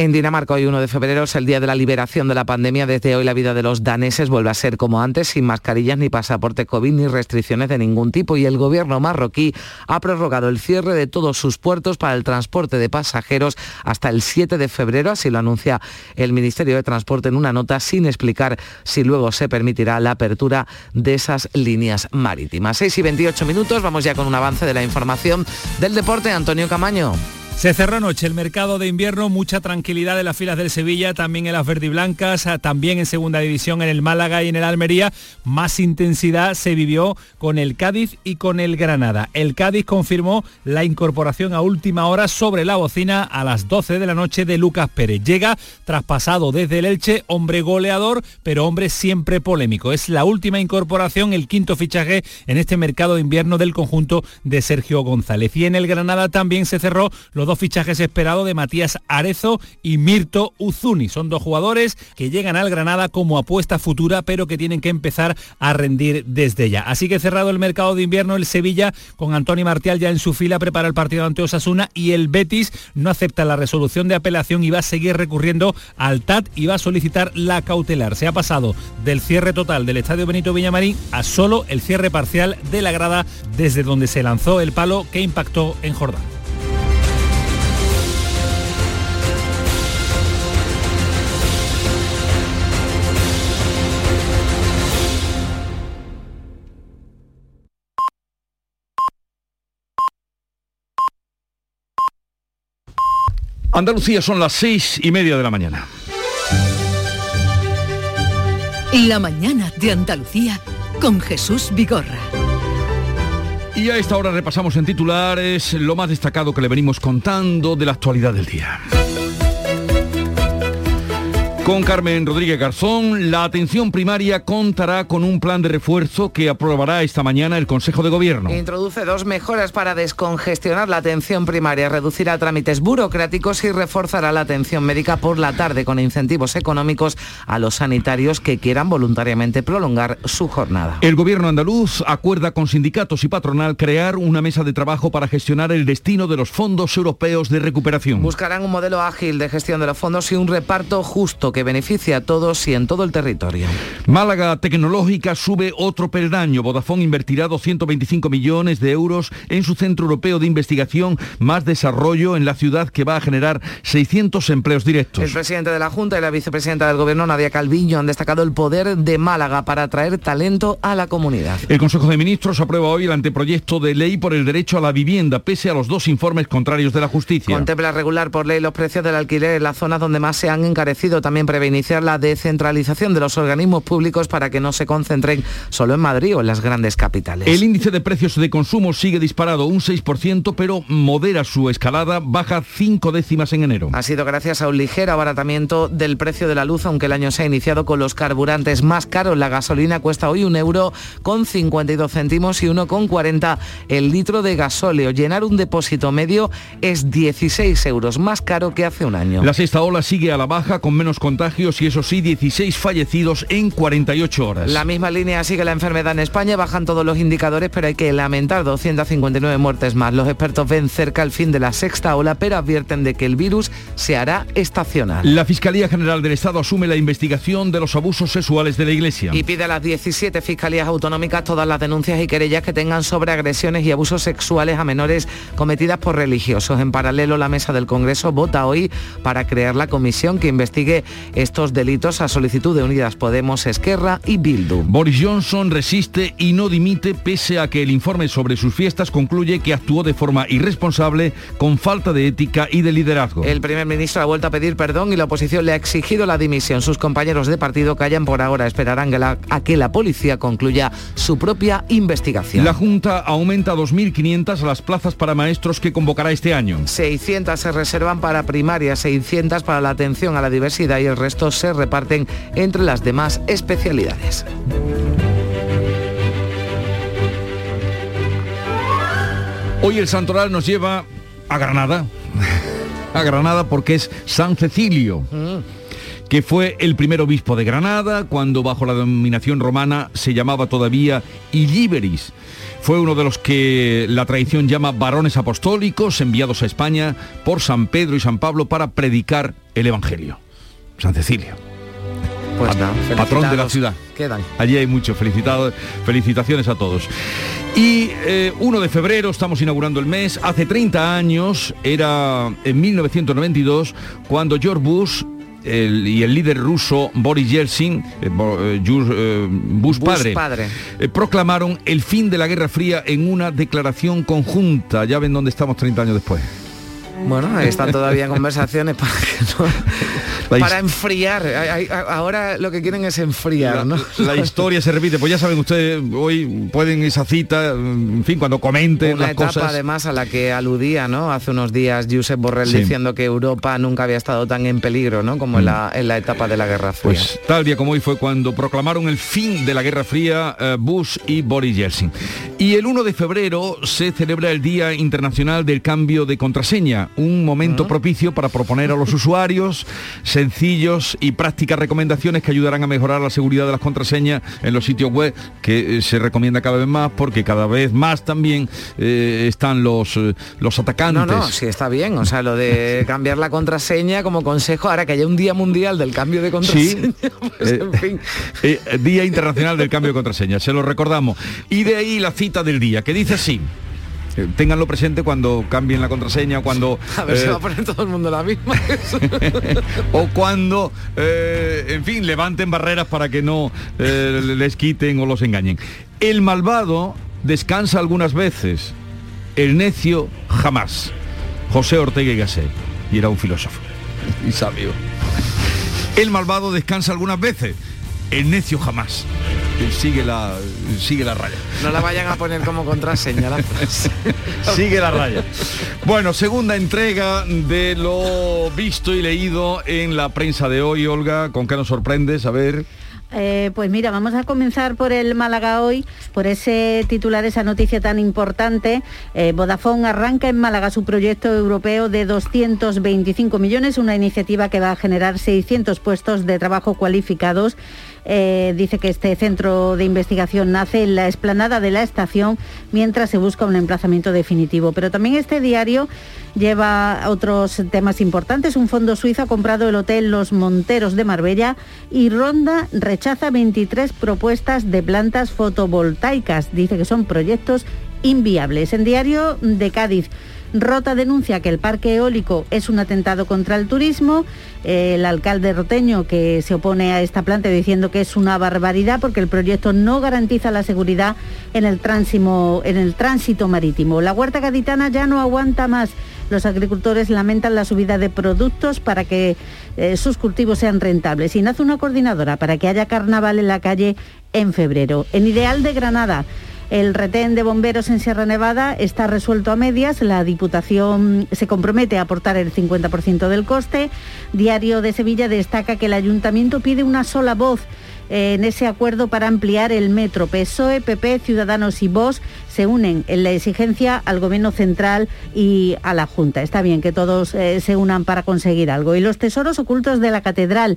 En Dinamarca hoy 1 de febrero es el día de la liberación de la pandemia. Desde hoy la vida de los daneses vuelve a ser como antes, sin mascarillas ni pasaporte COVID ni restricciones de ningún tipo. Y el gobierno marroquí ha prorrogado el cierre de todos sus puertos para el transporte de pasajeros hasta el 7 de febrero. Así lo anuncia el Ministerio de Transporte en una nota sin explicar si luego se permitirá la apertura de esas líneas marítimas. 6 y 28 minutos. Vamos ya con un avance de la información del deporte. Antonio Camaño. Se cerró anoche el mercado de invierno, mucha tranquilidad en las filas del Sevilla, también en las verdiblancas, ah, también en segunda división en el Málaga y en el Almería. Más intensidad se vivió con el Cádiz y con el Granada. El Cádiz confirmó la incorporación a última hora sobre la bocina a las 12 de la noche de Lucas Pérez. Llega traspasado desde el Elche, hombre goleador, pero hombre siempre polémico. Es la última incorporación, el quinto fichaje en este mercado de invierno del conjunto de Sergio González. Y en el Granada también se cerró los dos fichajes esperados de Matías Arezo y Mirto Uzuni. Son dos jugadores que llegan al Granada como apuesta futura, pero que tienen que empezar a rendir desde ya. Así que cerrado el mercado de invierno, el Sevilla con Antonio Martial ya en su fila prepara el partido ante Osasuna y el Betis no acepta la resolución de apelación y va a seguir recurriendo al TAT y va a solicitar la cautelar. Se ha pasado del cierre total del Estadio Benito Villamarín a solo el cierre parcial de la grada desde donde se lanzó el palo que impactó en Jordán. Andalucía son las seis y media de la mañana. La mañana de Andalucía con Jesús Vigorra. Y a esta hora repasamos en titulares lo más destacado que le venimos contando de la actualidad del día. Con Carmen Rodríguez Garzón, la atención primaria contará con un plan de refuerzo que aprobará esta mañana el Consejo de Gobierno. Introduce dos mejoras para descongestionar la atención primaria, reducirá trámites burocráticos y reforzará la atención médica por la tarde con incentivos económicos a los sanitarios que quieran voluntariamente prolongar su jornada. El Gobierno andaluz acuerda con sindicatos y patronal crear una mesa de trabajo para gestionar el destino de los fondos europeos de recuperación. Buscarán un modelo ágil de gestión de los fondos y un reparto justo que beneficia a todos y en todo el territorio. Málaga Tecnológica sube otro peldaño. Vodafone invertirá 225 millones de euros en su centro europeo de investigación, más desarrollo en la ciudad que va a generar 600 empleos directos. El presidente de la Junta y la vicepresidenta del Gobierno, Nadia Calviño, han destacado el poder de Málaga para atraer talento a la comunidad. El Consejo de Ministros aprueba hoy el anteproyecto de ley por el derecho a la vivienda, pese a los dos informes contrarios de la justicia. Contempla regular por ley los precios del alquiler en las zonas donde más se han encarecido. También prevé iniciar la descentralización de los organismos públicos para que no se concentren solo en Madrid o en las grandes capitales. El índice de precios de consumo sigue disparado un 6%, pero modera su escalada, baja cinco décimas en enero. Ha sido gracias a un ligero abaratamiento del precio de la luz, aunque el año se ha iniciado con los carburantes más caros. La gasolina cuesta hoy un euro con 52 céntimos y uno con 40 el litro de gasóleo. Llenar un depósito medio es 16 euros más caro que hace un año. La sexta ola sigue a la baja con menos contagios y eso sí, 16 fallecidos en 48 horas. La misma línea sigue la enfermedad en España, bajan todos los indicadores, pero hay que lamentar 259 muertes más. Los expertos ven cerca el fin de la sexta ola, pero advierten de que el virus se hará estacional. La Fiscalía General del Estado asume la investigación de los abusos sexuales de la Iglesia. Y pide a las 17 fiscalías autonómicas todas las denuncias y querellas que tengan sobre agresiones y abusos sexuales a menores cometidas por religiosos. En paralelo, la mesa del Congreso vota hoy para crear la comisión que investigue estos delitos a solicitud de Unidas Podemos, Esquerra y Bildu. Boris Johnson resiste y no dimite pese a que el informe sobre sus fiestas concluye que actuó de forma irresponsable, con falta de ética y de liderazgo. El primer ministro ha vuelto a pedir perdón y la oposición le ha exigido la dimisión. Sus compañeros de partido callan por ahora, esperarán que la, a que la policía concluya su propia investigación. La Junta aumenta a 2.500 las plazas para maestros que convocará este año. 600 se reservan para primaria, 600 para la atención a la diversidad y el resto se reparten entre las demás especialidades. Hoy el santoral nos lleva a Granada. a Granada porque es San Cecilio. que fue el primer obispo de Granada, cuando bajo la dominación romana se llamaba todavía Illiberis. Fue uno de los que la tradición llama varones apostólicos enviados a España por San Pedro y San Pablo para predicar el Evangelio. San Cecilio. Pues nada, patrón de la felicitados ciudad. Quedan. Allí hay mucho. Felicitado, felicitaciones a todos. Y eh, 1 de febrero, estamos inaugurando el mes. Hace 30 años, era en 1992, cuando George Bush el- y el líder ruso Boris Yeltsin, eh, eh, eh, Bush, Bush padre, padre. eh, proclamaron el fin de la Guerra Fría en una declaración conjunta. Ya ven dónde estamos 30 años después. Bueno, están todavía conversaciones para que no- para enfriar. Ahora lo que quieren es enfriar, ¿no? La historia se repite, pues ya saben ustedes, hoy pueden esa cita, en fin, cuando comenten Una las etapa cosas. además a la que aludía ¿no? hace unos días Josep Borrell Sí. diciendo que Europa nunca había estado tan en peligro ¿no? como en, la, en la etapa de la Guerra Fría. Pues tal día como hoy fue cuando proclamaron el fin de la Guerra Fría eh, Bush y Boris Yeltsin. Y el 1 de febrero se celebra el Día Internacional del Cambio de Contraseña, un momento propicio para proponer a los usuarios sencillos y prácticas recomendaciones que ayudarán a mejorar la seguridad de las contraseñas en los sitios web, que eh, se recomienda cada vez más porque cada vez más también eh, están los, eh, los atacantes. No, no, sí está bien. O sea, lo de cambiar la contraseña como consejo, ahora que haya un día mundial del cambio de contraseña, pues, Eh, fin. eh, Día Internacional del Cambio de Contraseña, se lo recordamos. Y de ahí la cita del día, que dice así. Eh, Ténganlo presente cuando cambien la contraseña, cuando... A ver, se eh, va a poner todo el mundo la misma. o cuando, eh, en fin, levanten barreras para que no eh, les quiten o los engañen. El malvado descansa algunas veces, el necio jamás. José Ortega y Gasset, y era un filósofo y sabio. El malvado descansa algunas veces, el necio jamás. Sigue la, sigue la raya. No la vayan a poner como contraseña la frase. Sigue la raya. Bueno, segunda entrega de lo visto y leído en la prensa de hoy, Olga. ¿Con qué nos sorprendes? A ver. Eh, pues mira, vamos a comenzar por el Málaga hoy, por ese titular, esa noticia tan importante. Eh, Vodafone arranca en Málaga su proyecto europeo de 225 millones, una iniciativa que va a generar 600 puestos de trabajo cualificados. Eh, dice que este centro de investigación nace en la explanada de la estación mientras se busca un emplazamiento definitivo. Pero también este diario lleva otros temas importantes. Un fondo suizo ha comprado el hotel Los Monteros de Marbella y Ronda rechaza 23 propuestas de plantas fotovoltaicas. Dice que son proyectos inviables. En diario de Cádiz. Rota denuncia que el parque eólico es un atentado contra el turismo. Eh, el alcalde roteño que se opone a esta planta diciendo que es una barbaridad porque el proyecto no garantiza la seguridad en el, tránsimo- en el tránsito marítimo. La huerta gaditana ya no aguanta más. Los agricultores lamentan la subida de productos para que eh, sus cultivos sean rentables y nace una coordinadora para que haya carnaval en la calle en febrero. En Ideal de Granada. El retén de bomberos en Sierra Nevada está resuelto a medias. La Diputación se compromete a aportar el 50% del coste. Diario de Sevilla destaca que el Ayuntamiento pide una sola voz en ese acuerdo para ampliar el metro. PSOE, PP, Ciudadanos y Vox se unen en la exigencia al Gobierno central y a la Junta. Está bien que todos eh, se unan para conseguir algo. Y los tesoros ocultos de la Catedral.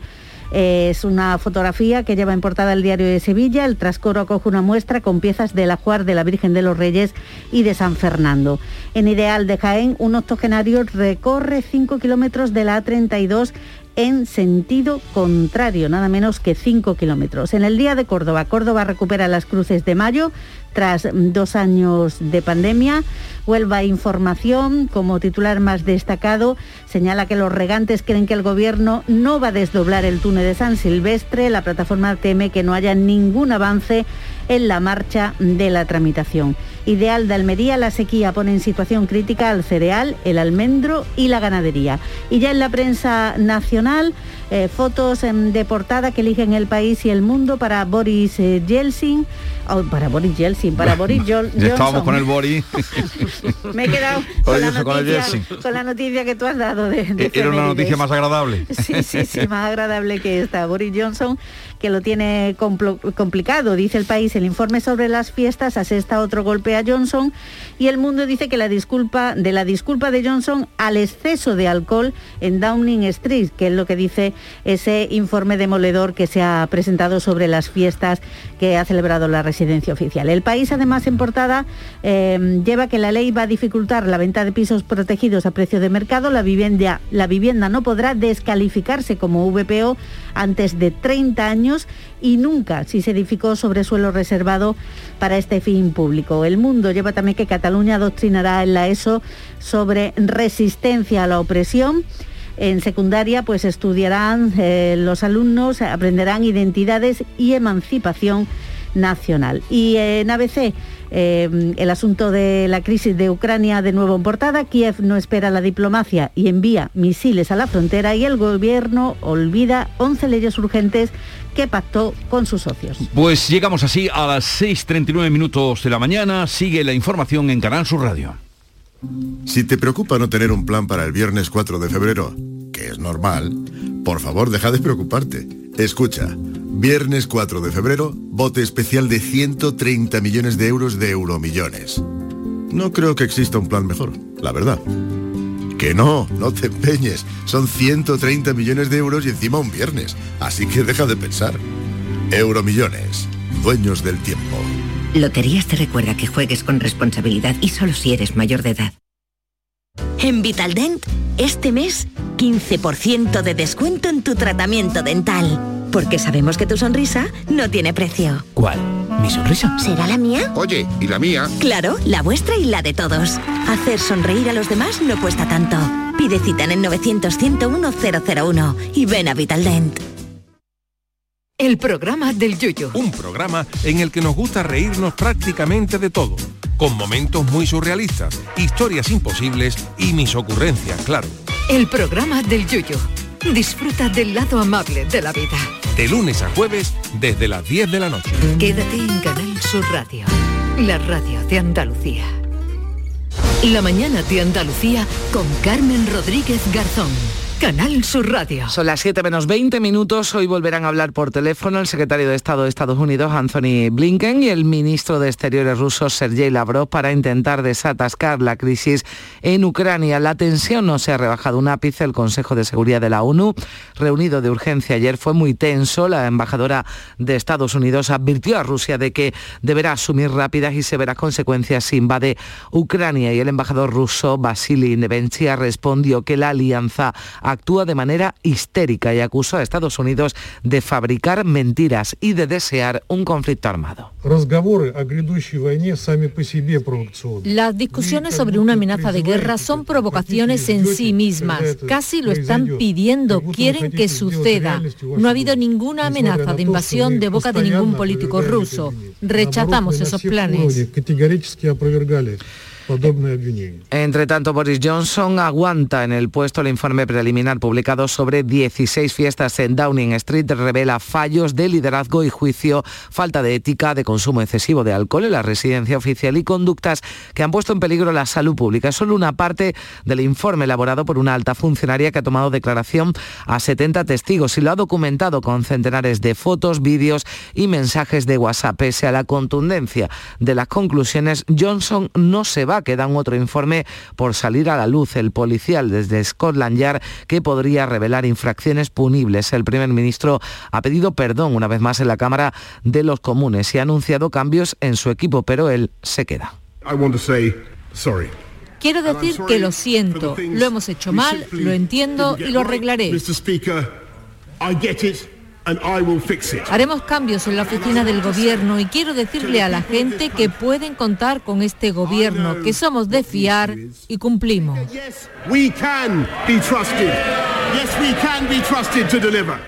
Es una fotografía que lleva en portada el diario de Sevilla. El trascoro acoge una muestra con piezas del ajuar de la Virgen de los Reyes y de San Fernando. En Ideal de Jaén, un octogenario recorre 5 kilómetros de la A32 en sentido contrario, nada menos que 5 kilómetros. En el Día de Córdoba, Córdoba recupera las cruces de mayo tras dos años de pandemia. Huelva Información, como titular más destacado, señala que los regantes creen que el gobierno no va a desdoblar el túnel de San Silvestre. La plataforma teme que no haya ningún avance en la marcha de la tramitación. Ideal de Almería, la sequía pone en situación crítica al cereal, el almendro y la ganadería. Y ya en la prensa nacional, eh, fotos em, de portada que eligen el país y el mundo para Boris eh, Yeltsin, oh, para Boris Yeltsin, para Boris Jo- Ya estábamos Johnson. con el Boris. Me he quedado con la, Oye, con el noticia, Yeltsin. con la noticia que tú has dado de, de Era una noticia más agradable. Sí, sí, sí, más agradable que esta. Boris Johnson, que lo tiene complicado, dice el país. El informe sobre las fiestas asesta otro golpe a Johnson y el mundo dice que la disculpa de la disculpa de Johnson al exceso de alcohol en Downing Street, que es lo que dice ese informe demoledor que se ha presentado sobre las fiestas que ha celebrado la residencia oficial. El país, además, en portada, eh, lleva que la ley va a dificultar la venta de pisos protegidos a precio de mercado. La vivienda, la vivienda no podrá descalificarse como VPO antes de 30 años y nunca si se edificó sobre suelo reservado para este fin público. El mundo lleva también que Cataluña adoctrinará en la ESO sobre resistencia a la opresión. En secundaria pues estudiarán eh, los alumnos, aprenderán identidades y emancipación nacional. Y en ABC, eh, el asunto de la crisis de Ucrania de nuevo en portada, Kiev no espera la diplomacia y envía misiles a la frontera y el gobierno olvida 11 leyes urgentes que pactó con sus socios. Pues llegamos así a las 6.39 minutos de la mañana, sigue la información en Canal Sur Radio. Si te preocupa no tener un plan para el viernes 4 de febrero, que es normal, por favor deja de preocuparte. Escucha, viernes 4 de febrero, bote especial de 130 millones de euros de euromillones. No creo que exista un plan mejor, la verdad. Que no, no te empeñes. Son 130 millones de euros y encima un viernes. Así que deja de pensar. Euromillones, dueños del tiempo. Loterías te recuerda que juegues con responsabilidad y solo si eres mayor de edad. En Vitaldent, este mes, 15% de descuento en tu tratamiento dental. Porque sabemos que tu sonrisa no tiene precio. ¿Cuál? ¿Mi sonrisa? ¿Será la mía? Oye, ¿y la mía? Claro, la vuestra y la de todos. Hacer sonreír a los demás no cuesta tanto. Pide cita en el 900 101 001 y ven a Vitaldent. El programa del Yuyo. Un programa en el que nos gusta reírnos prácticamente de todo, con momentos muy surrealistas, historias imposibles y mis ocurrencias, claro. El programa del Yuyo. Disfruta del lado amable de la vida. De lunes a jueves desde las 10 de la noche. Quédate en Canal Sur Radio, la radio de Andalucía. La mañana de Andalucía con Carmen Rodríguez Garzón. Canal Sur Radio. Son las 7 menos 20 minutos. Hoy volverán a hablar por teléfono el secretario de Estado de Estados Unidos, Anthony Blinken, y el ministro de Exteriores ruso, Sergei Lavrov, para intentar desatascar la crisis en Ucrania. La tensión no se ha rebajado un ápice. El Consejo de Seguridad de la ONU, reunido de urgencia ayer, fue muy tenso. La embajadora de Estados Unidos advirtió a Rusia de que deberá asumir rápidas y severas consecuencias si invade Ucrania. Y el embajador ruso, Vasily Nevenchia, respondió que la alianza actúa de manera histérica y acusó a Estados Unidos de fabricar mentiras y de desear un conflicto armado. Las discusiones sobre una amenaza de guerra son provocaciones en sí mismas. Casi lo están pidiendo, quieren que suceda. No ha habido ninguna amenaza de invasión de boca de ningún político ruso. Rechazamos esos planes. Entre tanto, Boris Johnson aguanta en el puesto el informe preliminar publicado sobre 16 fiestas en Downing Street. Revela fallos de liderazgo y juicio, falta de ética, de consumo excesivo de alcohol en la residencia oficial y conductas que han puesto en peligro la salud pública. Solo una parte del informe elaborado por una alta funcionaria que ha tomado declaración a 70 testigos y lo ha documentado con centenares de fotos, vídeos y mensajes de WhatsApp. Pese a la contundencia de las conclusiones, Johnson no se va queda un otro informe por salir a la luz, el policial desde Scotland Yard, que podría revelar infracciones punibles. El primer ministro ha pedido perdón una vez más en la Cámara de los Comunes y ha anunciado cambios en su equipo, pero él se queda. Quiero decir que lo siento, lo hemos hecho mal, lo entiendo y lo arreglaré. Haremos cambios en la oficina del gobierno y quiero decirle a la gente que pueden contar con este gobierno, que somos de fiar y cumplimos.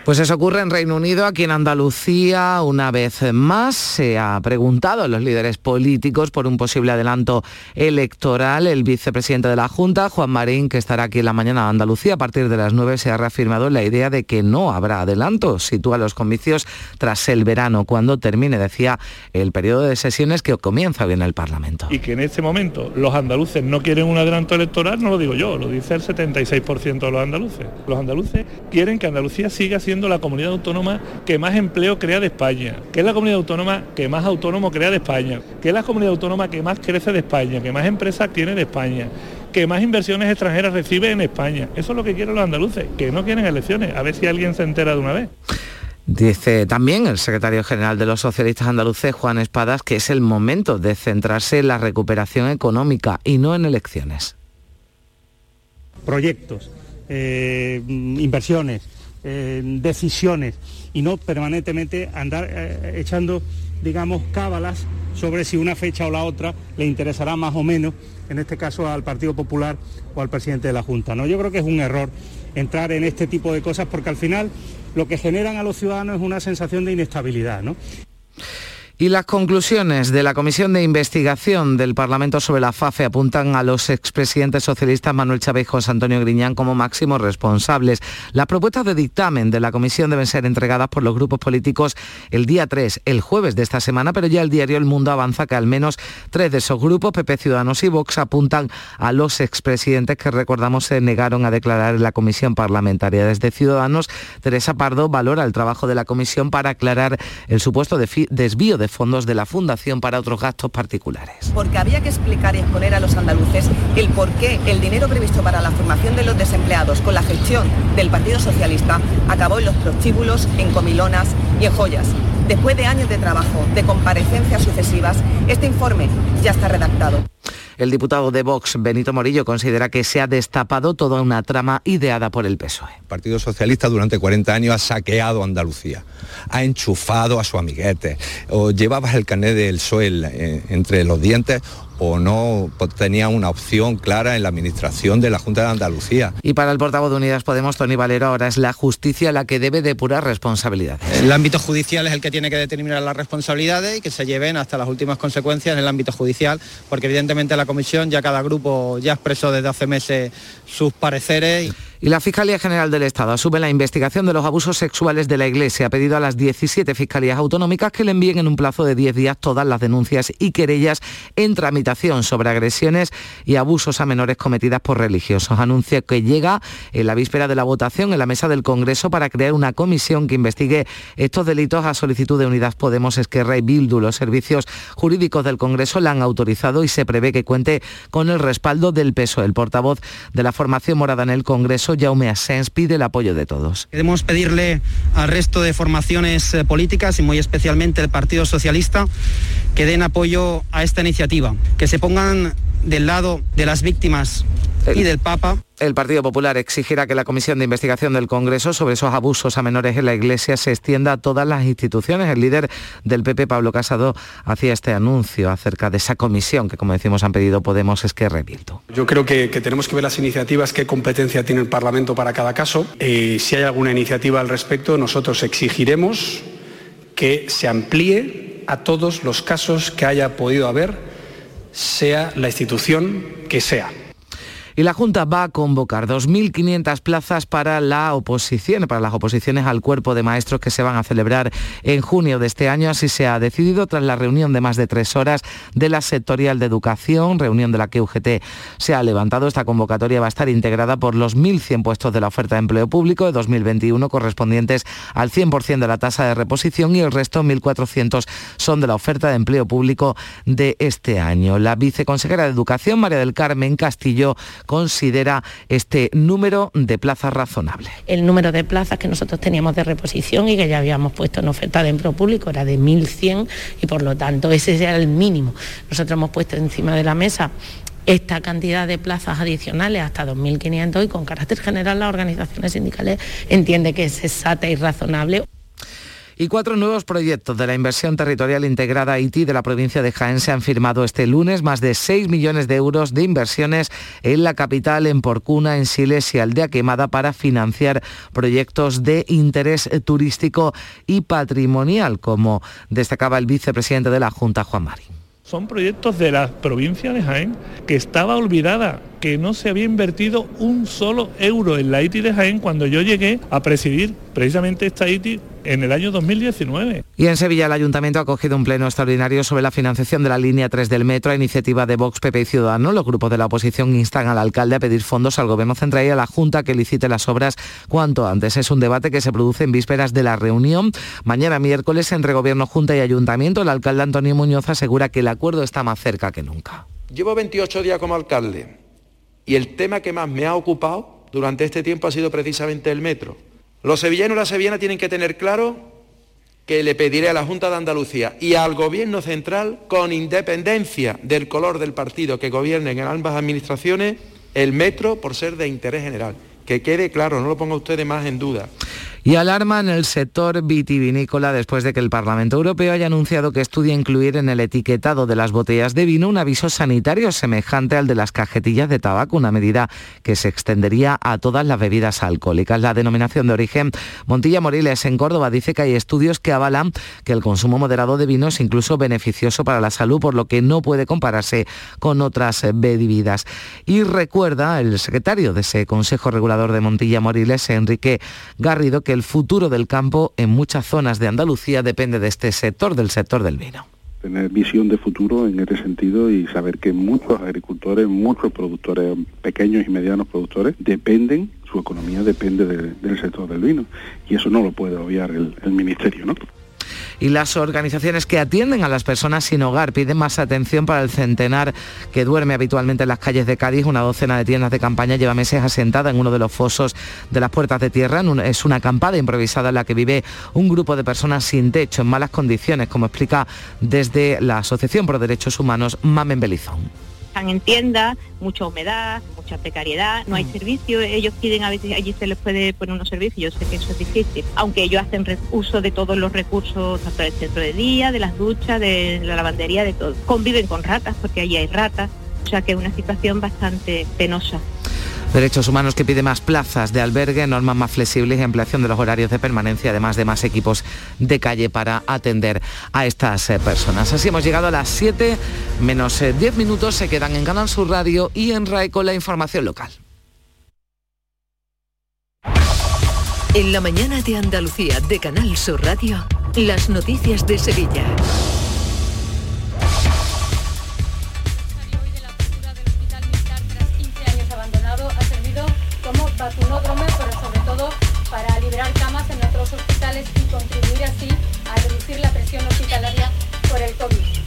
Pues eso ocurre en Reino Unido, aquí en Andalucía, una vez más se ha preguntado a los líderes políticos por un posible adelanto electoral. El vicepresidente de la Junta, Juan Marín, que estará aquí en la mañana de Andalucía a partir de las 9, se ha reafirmado la idea de que no habrá adelanto. Sitúa los comicios tras el verano, cuando termine, decía, el periodo de sesiones que comienza bien el Parlamento. Y que en este momento los andaluces no quieren un adelanto electoral, no lo digo yo, lo dice el 76% de los andaluces. Los andaluces quieren que Andalucía siga siendo la comunidad autónoma que más empleo crea de España, que es la comunidad autónoma que más autónomo crea de España, que es la comunidad autónoma que más crece de España, que más empresas tiene de España que más inversiones extranjeras recibe en España. Eso es lo que quieren los andaluces, que no quieren elecciones. A ver si alguien se entera de una vez. Dice también el secretario general de los socialistas andaluces, Juan Espadas, que es el momento de centrarse en la recuperación económica y no en elecciones. Proyectos, eh, inversiones, eh, decisiones y no permanentemente andar eh, echando, digamos, cábalas sobre si una fecha o la otra le interesará más o menos, en este caso al Partido Popular o al presidente de la Junta. ¿no? Yo creo que es un error entrar en este tipo de cosas porque al final lo que generan a los ciudadanos es una sensación de inestabilidad. ¿no? Y las conclusiones de la Comisión de Investigación del Parlamento sobre la FAFE apuntan a los expresidentes socialistas Manuel Chávez y José Antonio Griñán como máximos responsables. Las propuestas de dictamen de la comisión deben ser entregadas por los grupos políticos el día 3, el jueves de esta semana, pero ya el diario El Mundo avanza que al menos tres de esos grupos, PP Ciudadanos y Vox, apuntan a los expresidentes que recordamos se negaron a declarar en la comisión parlamentaria. Desde Ciudadanos, Teresa Pardo valora el trabajo de la comisión para aclarar el supuesto desvío de fondos de la Fundación para otros gastos particulares. Porque había que explicar y exponer a los andaluces el por qué el dinero previsto para la formación de los desempleados con la gestión del Partido Socialista acabó en los prostíbulos, en comilonas y en joyas. Después de años de trabajo, de comparecencias sucesivas, este informe ya está redactado. El diputado de Vox, Benito Morillo, considera que se ha destapado toda una trama ideada por el PSOE. El Partido Socialista durante 40 años ha saqueado Andalucía, ha enchufado a su amiguete, o llevabas el carnet del PSOE eh, entre los dientes o no tenía una opción clara en la administración de la Junta de Andalucía. Y para el portavoz de Unidas Podemos, Tony Valero, ahora es la justicia la que debe depurar responsabilidades. El ámbito judicial es el que tiene que determinar las responsabilidades y que se lleven hasta las últimas consecuencias en el ámbito judicial, porque evidentemente la comisión ya cada grupo ya expresó desde hace meses sus pareceres. Y la Fiscalía General del Estado asume la investigación de los abusos sexuales de la Iglesia. Ha pedido a las 17 fiscalías autonómicas que le envíen en un plazo de 10 días todas las denuncias y querellas en tramitación sobre agresiones y abusos a menores cometidas por religiosos. Anuncia que llega en la víspera de la votación en la mesa del Congreso para crear una comisión que investigue estos delitos a solicitud de Unidas Podemos, Esquerra y Bildu. Los servicios jurídicos del Congreso la han autorizado y se prevé que cuente con el respaldo del peso. El portavoz de la formación morada en el Congreso Jaume Asens pide el apoyo de todos. Queremos pedirle al resto de formaciones eh, políticas y muy especialmente el Partido Socialista que den apoyo a esta iniciativa, que se pongan del lado de las víctimas y del Papa. El Partido Popular exigirá que la Comisión de Investigación del Congreso sobre esos abusos a menores en la Iglesia se extienda a todas las instituciones. El líder del PP, Pablo Casado, hacía este anuncio acerca de esa comisión que, como decimos, han pedido Podemos, es que Bildu. Yo creo que, tenemos que ver las iniciativas, qué competencia tiene el Parlamento para cada caso. Y si hay alguna iniciativa al respecto, nosotros exigiremos que se amplíe a todos los casos que haya podido haber, sea la institución que sea. Y la Junta va a convocar 2.500 plazas para la oposición, para las oposiciones al cuerpo de maestros que se van a celebrar en junio de este año. Así se ha decidido tras la reunión de más de tres horas de la sectorial de educación, reunión de la que UGT se ha levantado. Esta convocatoria va a estar integrada por los 1.100 puestos de la oferta de empleo público de 2021 correspondientes al 100% de la tasa de reposición y el resto 1.400 son de la oferta de empleo público de este año. La viceconsejera de Educación, María del Carmen Castillo, considera este número de plazas razonable. El número de plazas que nosotros teníamos de reposición y que ya habíamos puesto en oferta de empleo público era de 1.100 y por lo tanto ese era el mínimo. Nosotros hemos puesto encima de la mesa esta cantidad de plazas adicionales hasta 2.500 y con carácter general las organizaciones sindicales entiende que es exacta y razonable y cuatro nuevos proyectos de la inversión territorial integrada Haití de la provincia de Jaén se han firmado este lunes, más de 6 millones de euros de inversiones en la capital, en Porcuna, en Siles y Aldea Quemada para financiar proyectos de interés turístico y patrimonial, como destacaba el vicepresidente de la Junta, Juan Marín. Son proyectos de la provincia de Jaén que estaba olvidada, que no se había invertido un solo euro en la Haití de Jaén cuando yo llegué a presidir precisamente esta Haití en el año 2019. Y en Sevilla el Ayuntamiento ha acogido un pleno extraordinario sobre la financiación de la línea 3 del metro a iniciativa de Vox, PP y Ciudadanos. Los grupos de la oposición instan al alcalde a pedir fondos al Gobierno Central y a la Junta que licite las obras cuanto antes. Es un debate que se produce en vísperas de la reunión. Mañana miércoles entre Gobierno, Junta y Ayuntamiento, el alcalde Antonio Muñoz asegura que el acuerdo está más cerca que nunca. Llevo 28 días como alcalde Y el tema que más me ha ocupado durante este tiempo ha sido precisamente el metro. Los sevillanos y las sevillanas tienen que tener claro que le pediré a la Junta de Andalucía y al Gobierno Central, con independencia del color del partido que gobiernen en ambas administraciones, el metro por ser de interés general. Que quede claro, no lo ponga ustedes más en duda. Y alarma en el sector vitivinícola después de que el Parlamento Europeo haya anunciado que estudia incluir en el etiquetado de las botellas de vino un aviso sanitario semejante al de las cajetillas de tabaco, una medida que se extendería a todas las bebidas alcohólicas. La denominación de origen Montilla Moriles en Córdoba dice que hay estudios que avalan que el consumo moderado de vino es incluso beneficioso para la salud, por lo que no puede compararse con otras bebidas. Y recuerda el secretario de ese Consejo Regulador de Montilla Moriles, Enrique Garrido, que el futuro del campo en muchas zonas de Andalucía depende de este sector, del sector del vino tener visión de futuro en este sentido y saber que muchos agricultores, muchos productores, pequeños y medianos productores, dependen, su economía depende del sector del vino. Y eso no lo puede obviar el, el Ministerio, ¿no? Y las organizaciones que atienden a las personas sin hogar piden más atención para el centenar que duerme habitualmente en las calles de Cádiz. Una docena de tiendas de campaña lleva meses asentada en uno de los fosos de las puertas de tierra. Es una acampada improvisada en la que vive un grupo de personas sin techo, en malas condiciones, como explica desde la Asociación por Derechos Humanos Mamen Belizón están en tiendas, mucha humedad, mucha precariedad, no hay mm. servicio, ellos piden a veces allí se les puede poner unos servicios, yo sé que eso es difícil, aunque ellos hacen uso de todos los recursos, tanto del centro de día, de las duchas, de la lavandería, de todo. Conviven con ratas, porque allí hay ratas, o sea que es una situación bastante penosa. Derechos Humanos que pide más plazas de albergue, normas más flexibles y ampliación de los horarios de permanencia, además de más equipos de calle para atender a estas eh, personas. Así hemos llegado a las 7 menos 10 eh, minutos, se quedan en Canal Sur Radio y en RAE con la información local. En la mañana de Andalucía de Canal Sur Radio, las noticias de Sevilla. Presión hospitalaria por el COVID.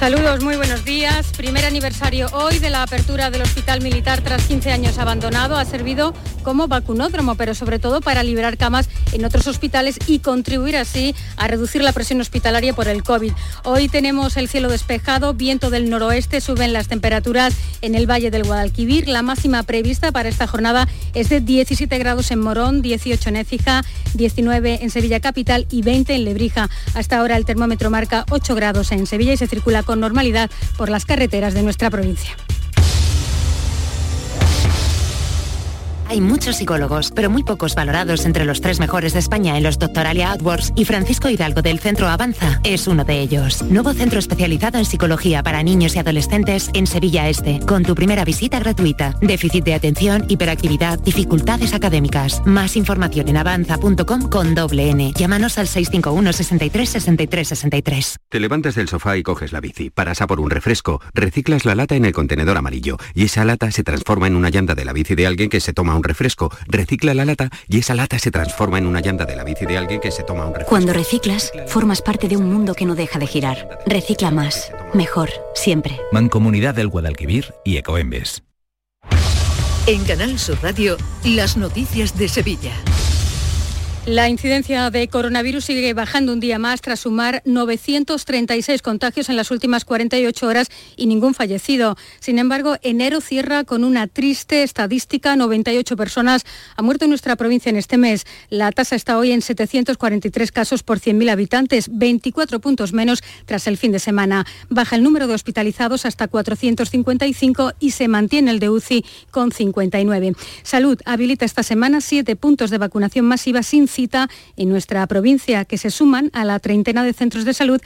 Saludos, muy buenos días. Primer aniversario hoy de la apertura del Hospital Militar tras 15 años abandonado. Ha servido como vacunódromo, pero sobre todo para liberar camas en otros hospitales y contribuir así a reducir la presión hospitalaria por el COVID. Hoy tenemos el cielo despejado, viento del noroeste, suben las temperaturas en el Valle del Guadalquivir. La máxima prevista para esta jornada es de 17 grados en Morón, 18 en Écija, 19 en Sevilla Capital y 20 en Lebrija. Hasta ahora el termómetro marca 8 grados en Sevilla y se circula con normalidad por las carreteras de nuestra provincia. Hay muchos psicólogos, pero muy pocos valorados entre los tres mejores de España en los Doctoralia AdWords y Francisco Hidalgo del Centro Avanza es uno de ellos. Nuevo centro especializado en psicología para niños y adolescentes en Sevilla Este, con tu primera visita gratuita. Déficit de atención, hiperactividad, dificultades académicas. Más información en avanza.com con doble N. Llámanos al 651 63 63 63. Te levantas del sofá y coges la bici, paras a por un refresco, reciclas la lata en el contenedor amarillo y esa lata se transforma en una llanta de la bici de alguien que se toma un refresco, recicla la lata y esa lata se transforma en una llanta de la bici de alguien que se toma un refresco. Cuando reciclas, formas parte de un mundo que no deja de girar. Recicla más, mejor, siempre. Mancomunidad del Guadalquivir y Ecoembes. En Canal Sur Radio, las noticias de Sevilla. La incidencia de coronavirus sigue bajando un día más tras sumar 936 contagios en las últimas 48 horas y ningún fallecido. Sin embargo, enero cierra con una triste estadística. 98 personas han muerto en nuestra provincia en este mes. La tasa está hoy en 743 casos por 100.000 habitantes, 24 puntos menos tras el fin de semana. Baja el número de hospitalizados hasta 455 y se mantiene el de UCI con 59. Salud habilita esta semana siete puntos de vacunación masiva sin cita en nuestra provincia, que se suman a la treintena de centros de salud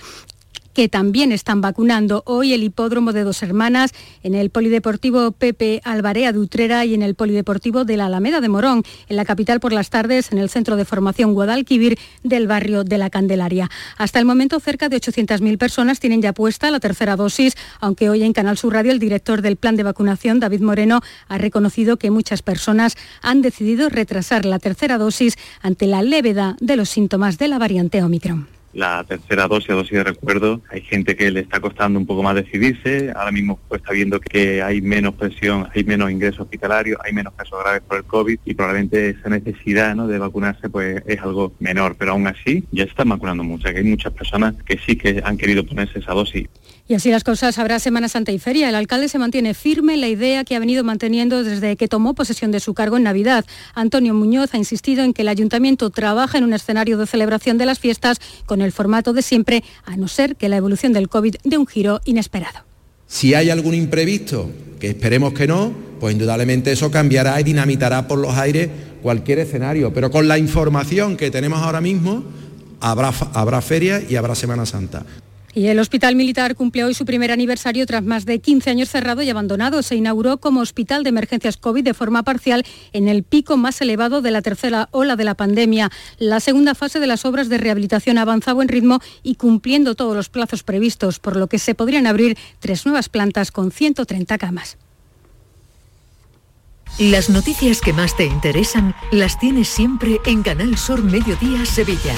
que también están vacunando. Hoy el hipódromo de Dos Hermanas, en el Polideportivo Pepe Alvarea de Utrera y en el Polideportivo de la Alameda de Morón, en la capital por las tardes, en el Centro de Formación Guadalquivir del barrio de la Candelaria. Hasta el momento, cerca de 800.000 personas tienen ya puesta la tercera dosis, aunque hoy en Canal Sur Radio el director del plan de vacunación, David Moreno, ha reconocido que muchas personas han decidido retrasar la tercera dosis ante la levedad de los síntomas de la variante Omicron la tercera dosis, dosis de recuerdo. Hay gente que le está costando un poco más decidirse. Ahora mismo pues, está viendo que hay menos presión, hay menos ingresos hospitalarios, hay menos casos graves por el COVID y probablemente esa necesidad de vacunarse pues es algo menor. Pero aún así ya se están vacunando mucho. Que hay muchas personas que sí que han querido ponerse esa dosis. Y así las cosas, habrá Semana Santa y Feria. El alcalde se mantiene firme en la idea que ha venido manteniendo desde que tomó posesión de su cargo en Navidad. Antonio Muñoz ha insistido en que el ayuntamiento trabaja en un escenario de celebración de las fiestas con el formato de siempre, a no ser que la evolución del COVID dé un giro inesperado. Si hay algún imprevisto, que esperemos que no, pues indudablemente eso cambiará y dinamitará por los aires cualquier escenario. Pero con la información que tenemos ahora mismo, habrá, habrá feria y habrá Semana Santa. Y el Hospital Militar cumple hoy su primer aniversario tras más de 15 años cerrado y abandonado. Se inauguró como hospital de emergencias COVID de forma parcial en el pico más elevado de la tercera ola de la pandemia. La segunda fase de las obras de rehabilitación ha avanzado en ritmo y cumpliendo todos los plazos previstos, por lo que se podrían abrir tres nuevas plantas con 130 camas. Las noticias que más te interesan las tienes siempre en Canal Sur Mediodía Sevilla.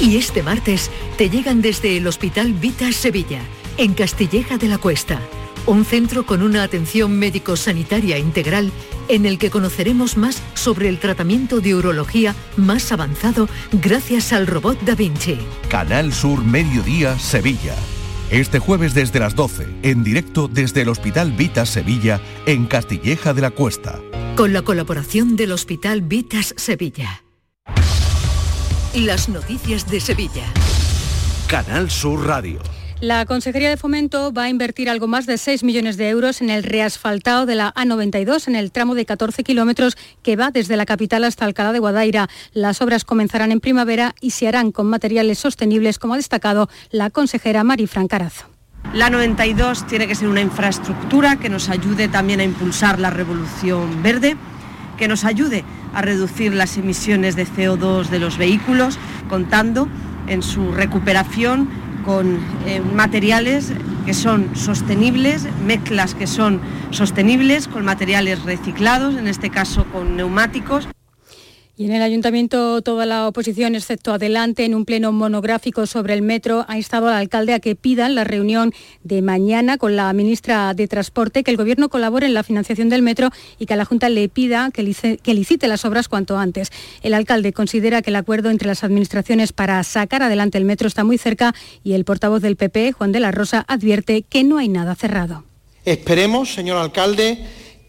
Y este martes te llegan desde el Hospital Vita Sevilla, en Castilleja de la Cuesta, un centro con una atención médico-sanitaria integral en el que conoceremos más sobre el tratamiento de urología más avanzado gracias al robot Da Vinci. Canal Sur Mediodía Sevilla. Este jueves desde las 12, en directo desde el Hospital Vita Sevilla, en Castilleja de la Cuesta. Con la colaboración del Hospital Vitas Sevilla. Las noticias de Sevilla. Canal Sur Radio. La Consejería de Fomento va a invertir algo más de 6 millones de euros en el reasfaltado de la A92 en el tramo de 14 kilómetros que va desde la capital hasta Alcalá de Guadaira. Las obras comenzarán en primavera y se harán con materiales sostenibles, como ha destacado la consejera Marifran Carazo. La 92 tiene que ser una infraestructura que nos ayude también a impulsar la revolución verde que nos ayude a reducir las emisiones de CO2 de los vehículos, contando en su recuperación con eh, materiales que son sostenibles, mezclas que son sostenibles, con materiales reciclados, en este caso con neumáticos. Y en el ayuntamiento toda la oposición, excepto Adelante, en un pleno monográfico sobre el metro, ha instado al alcalde a que pidan la reunión de mañana con la ministra de Transporte, que el gobierno colabore en la financiación del metro y que a la Junta le pida que, licite las obras cuanto antes. El alcalde considera que el acuerdo entre las administraciones para sacar adelante el metro está muy cerca y el portavoz del PP, Juan de la Rosa, advierte que no hay nada cerrado. Esperemos, señor alcalde,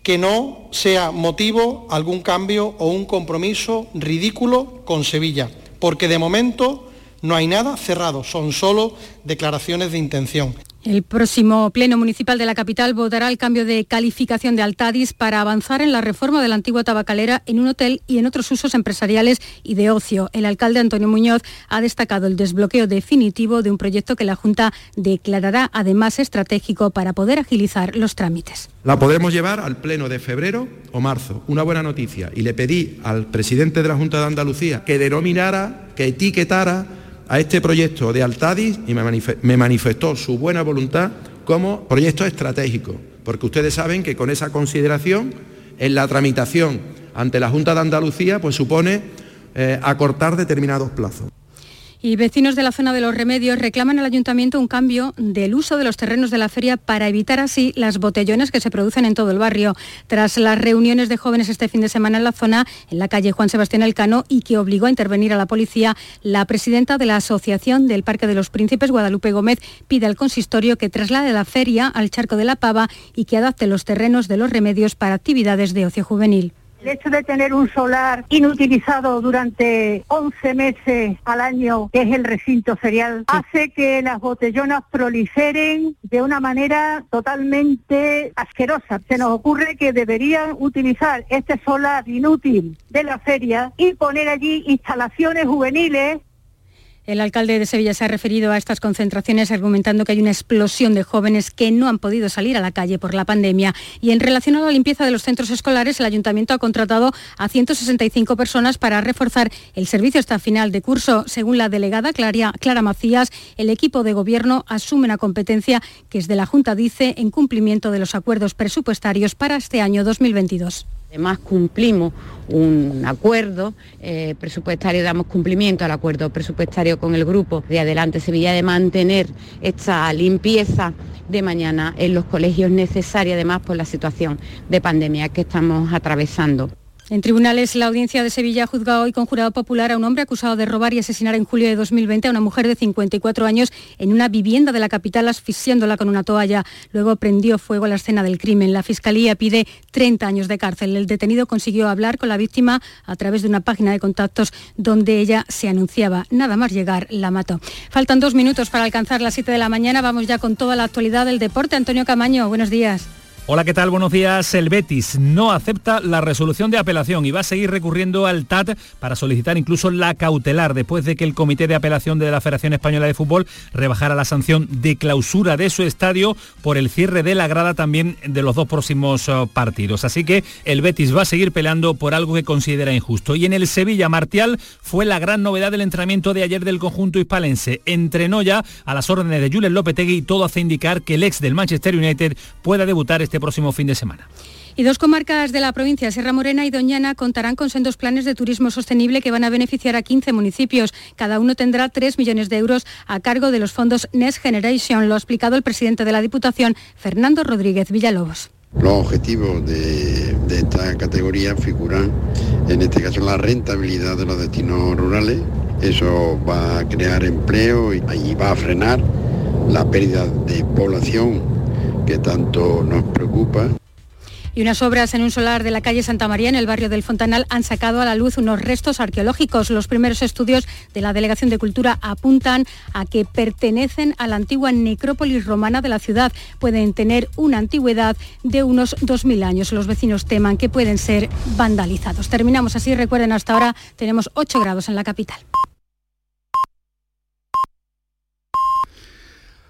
que no sea motivo algún cambio o un compromiso ridículo con Sevilla, porque de momento no hay nada cerrado, son solo declaraciones de intención. El próximo Pleno Municipal de la capital votará el cambio de calificación de Altadis para avanzar en la reforma de la antigua tabacalera en un hotel y en otros usos empresariales y de ocio. El alcalde Antonio Muñoz ha destacado el desbloqueo definitivo de un proyecto que la Junta declarará además estratégico para poder agilizar los trámites. La podremos llevar al Pleno de febrero o marzo. Una buena noticia. Y le pedí al presidente de la Junta de Andalucía que denominara, que etiquetara a este proyecto de Altadis y me manifestó su buena voluntad como proyecto estratégico, porque ustedes saben que con esa consideración en la tramitación ante la Junta de Andalucía pues supone eh, acortar determinados plazos. Y vecinos de la zona de los remedios reclaman al ayuntamiento un cambio del uso de los terrenos de la feria para evitar así las botellones que se producen en todo el barrio. Tras las reuniones de jóvenes este fin de semana en la zona, en la calle Juan Sebastián Elcano, y que obligó a intervenir a la policía, la presidenta de la Asociación del Parque de los Príncipes, Guadalupe Gómez, pide al consistorio que traslade la feria al Charco de la Pava y que adapte los terrenos de los remedios para actividades de ocio juvenil. El hecho de tener un solar inutilizado durante 11 meses al año, que es el recinto ferial, hace que las botellonas proliferen de una manera totalmente asquerosa. Se nos ocurre que deberían utilizar este solar inútil de la feria y poner allí instalaciones juveniles El alcalde de Sevilla se ha referido a estas concentraciones argumentando que hay una explosión de jóvenes que no han podido salir a la calle por la pandemia. Y en relación a la limpieza de los centros escolares, el ayuntamiento ha contratado a 165 personas para reforzar el servicio hasta final de curso. Según la delegada Clara, Macías, el equipo de gobierno asume una competencia que es de la Junta dice en cumplimiento de los acuerdos presupuestarios para este año 2022. Además cumplimos un acuerdo eh, presupuestario, damos cumplimiento al acuerdo presupuestario con el grupo de Adelante Sevilla de mantener esta limpieza de mañana en los colegios necesaria además por la situación de pandemia que estamos atravesando. En tribunales, la audiencia de Sevilla ha juzgado hoy con jurado popular a un hombre acusado de robar y asesinar en julio de 2020 a una mujer de 54 años en una vivienda de la capital asfixiándola con una toalla. Luego prendió fuego a la escena del crimen. La fiscalía pide 30 años de cárcel. El detenido consiguió hablar con la víctima a través de una página de contactos donde ella se anunciaba. Nada más llegar, la mató. Faltan dos minutos para alcanzar las 7 de la mañana. Vamos ya con toda la actualidad del deporte. Antonio Camaño, buenos días. Hola, ¿qué tal? Buenos días. El Betis no acepta la resolución de apelación y va a seguir recurriendo al TAT para solicitar incluso la cautelar después de que el Comité de Apelación de la Federación Española de Fútbol rebajara la sanción de clausura de su estadio por el cierre de la grada también de los dos próximos eh, partidos. Así que el Betis va a seguir peleando por algo que considera injusto. Y en el Sevilla, Martial fue la gran novedad del entrenamiento de ayer del conjunto hispalense. Entrenó ya a las órdenes de Julen Lopetegui y todo hace indicar que el ex del Manchester United pueda debutar este próximo fin de semana. Y dos comarcas de la provincia, Sierra Morena y Doñana, contarán con sendos planes de turismo sostenible que van a beneficiar a 15 municipios. Cada uno tendrá 3 millones de euros a cargo de los fondos Next Generation, lo ha explicado el presidente de la Diputación, Fernando Rodríguez Villalobos. Los objetivos de, de, esta categoría figuran, en este caso, la rentabilidad de los destinos rurales. Eso va a crear empleo y allí va a frenar la pérdida de población tanto nos preocupa. Y unas obras en un solar de la calle Santa María, en el barrio del Fontanal, han sacado a la luz unos restos arqueológicos. Los primeros estudios de la Delegación de Cultura apuntan a que pertenecen a la antigua necrópolis romana de la ciudad. Pueden tener una antigüedad de unos 2.000 años. Los vecinos teman que pueden ser vandalizados. Terminamos así. Recuerden, hasta ahora tenemos 8 grados en la capital.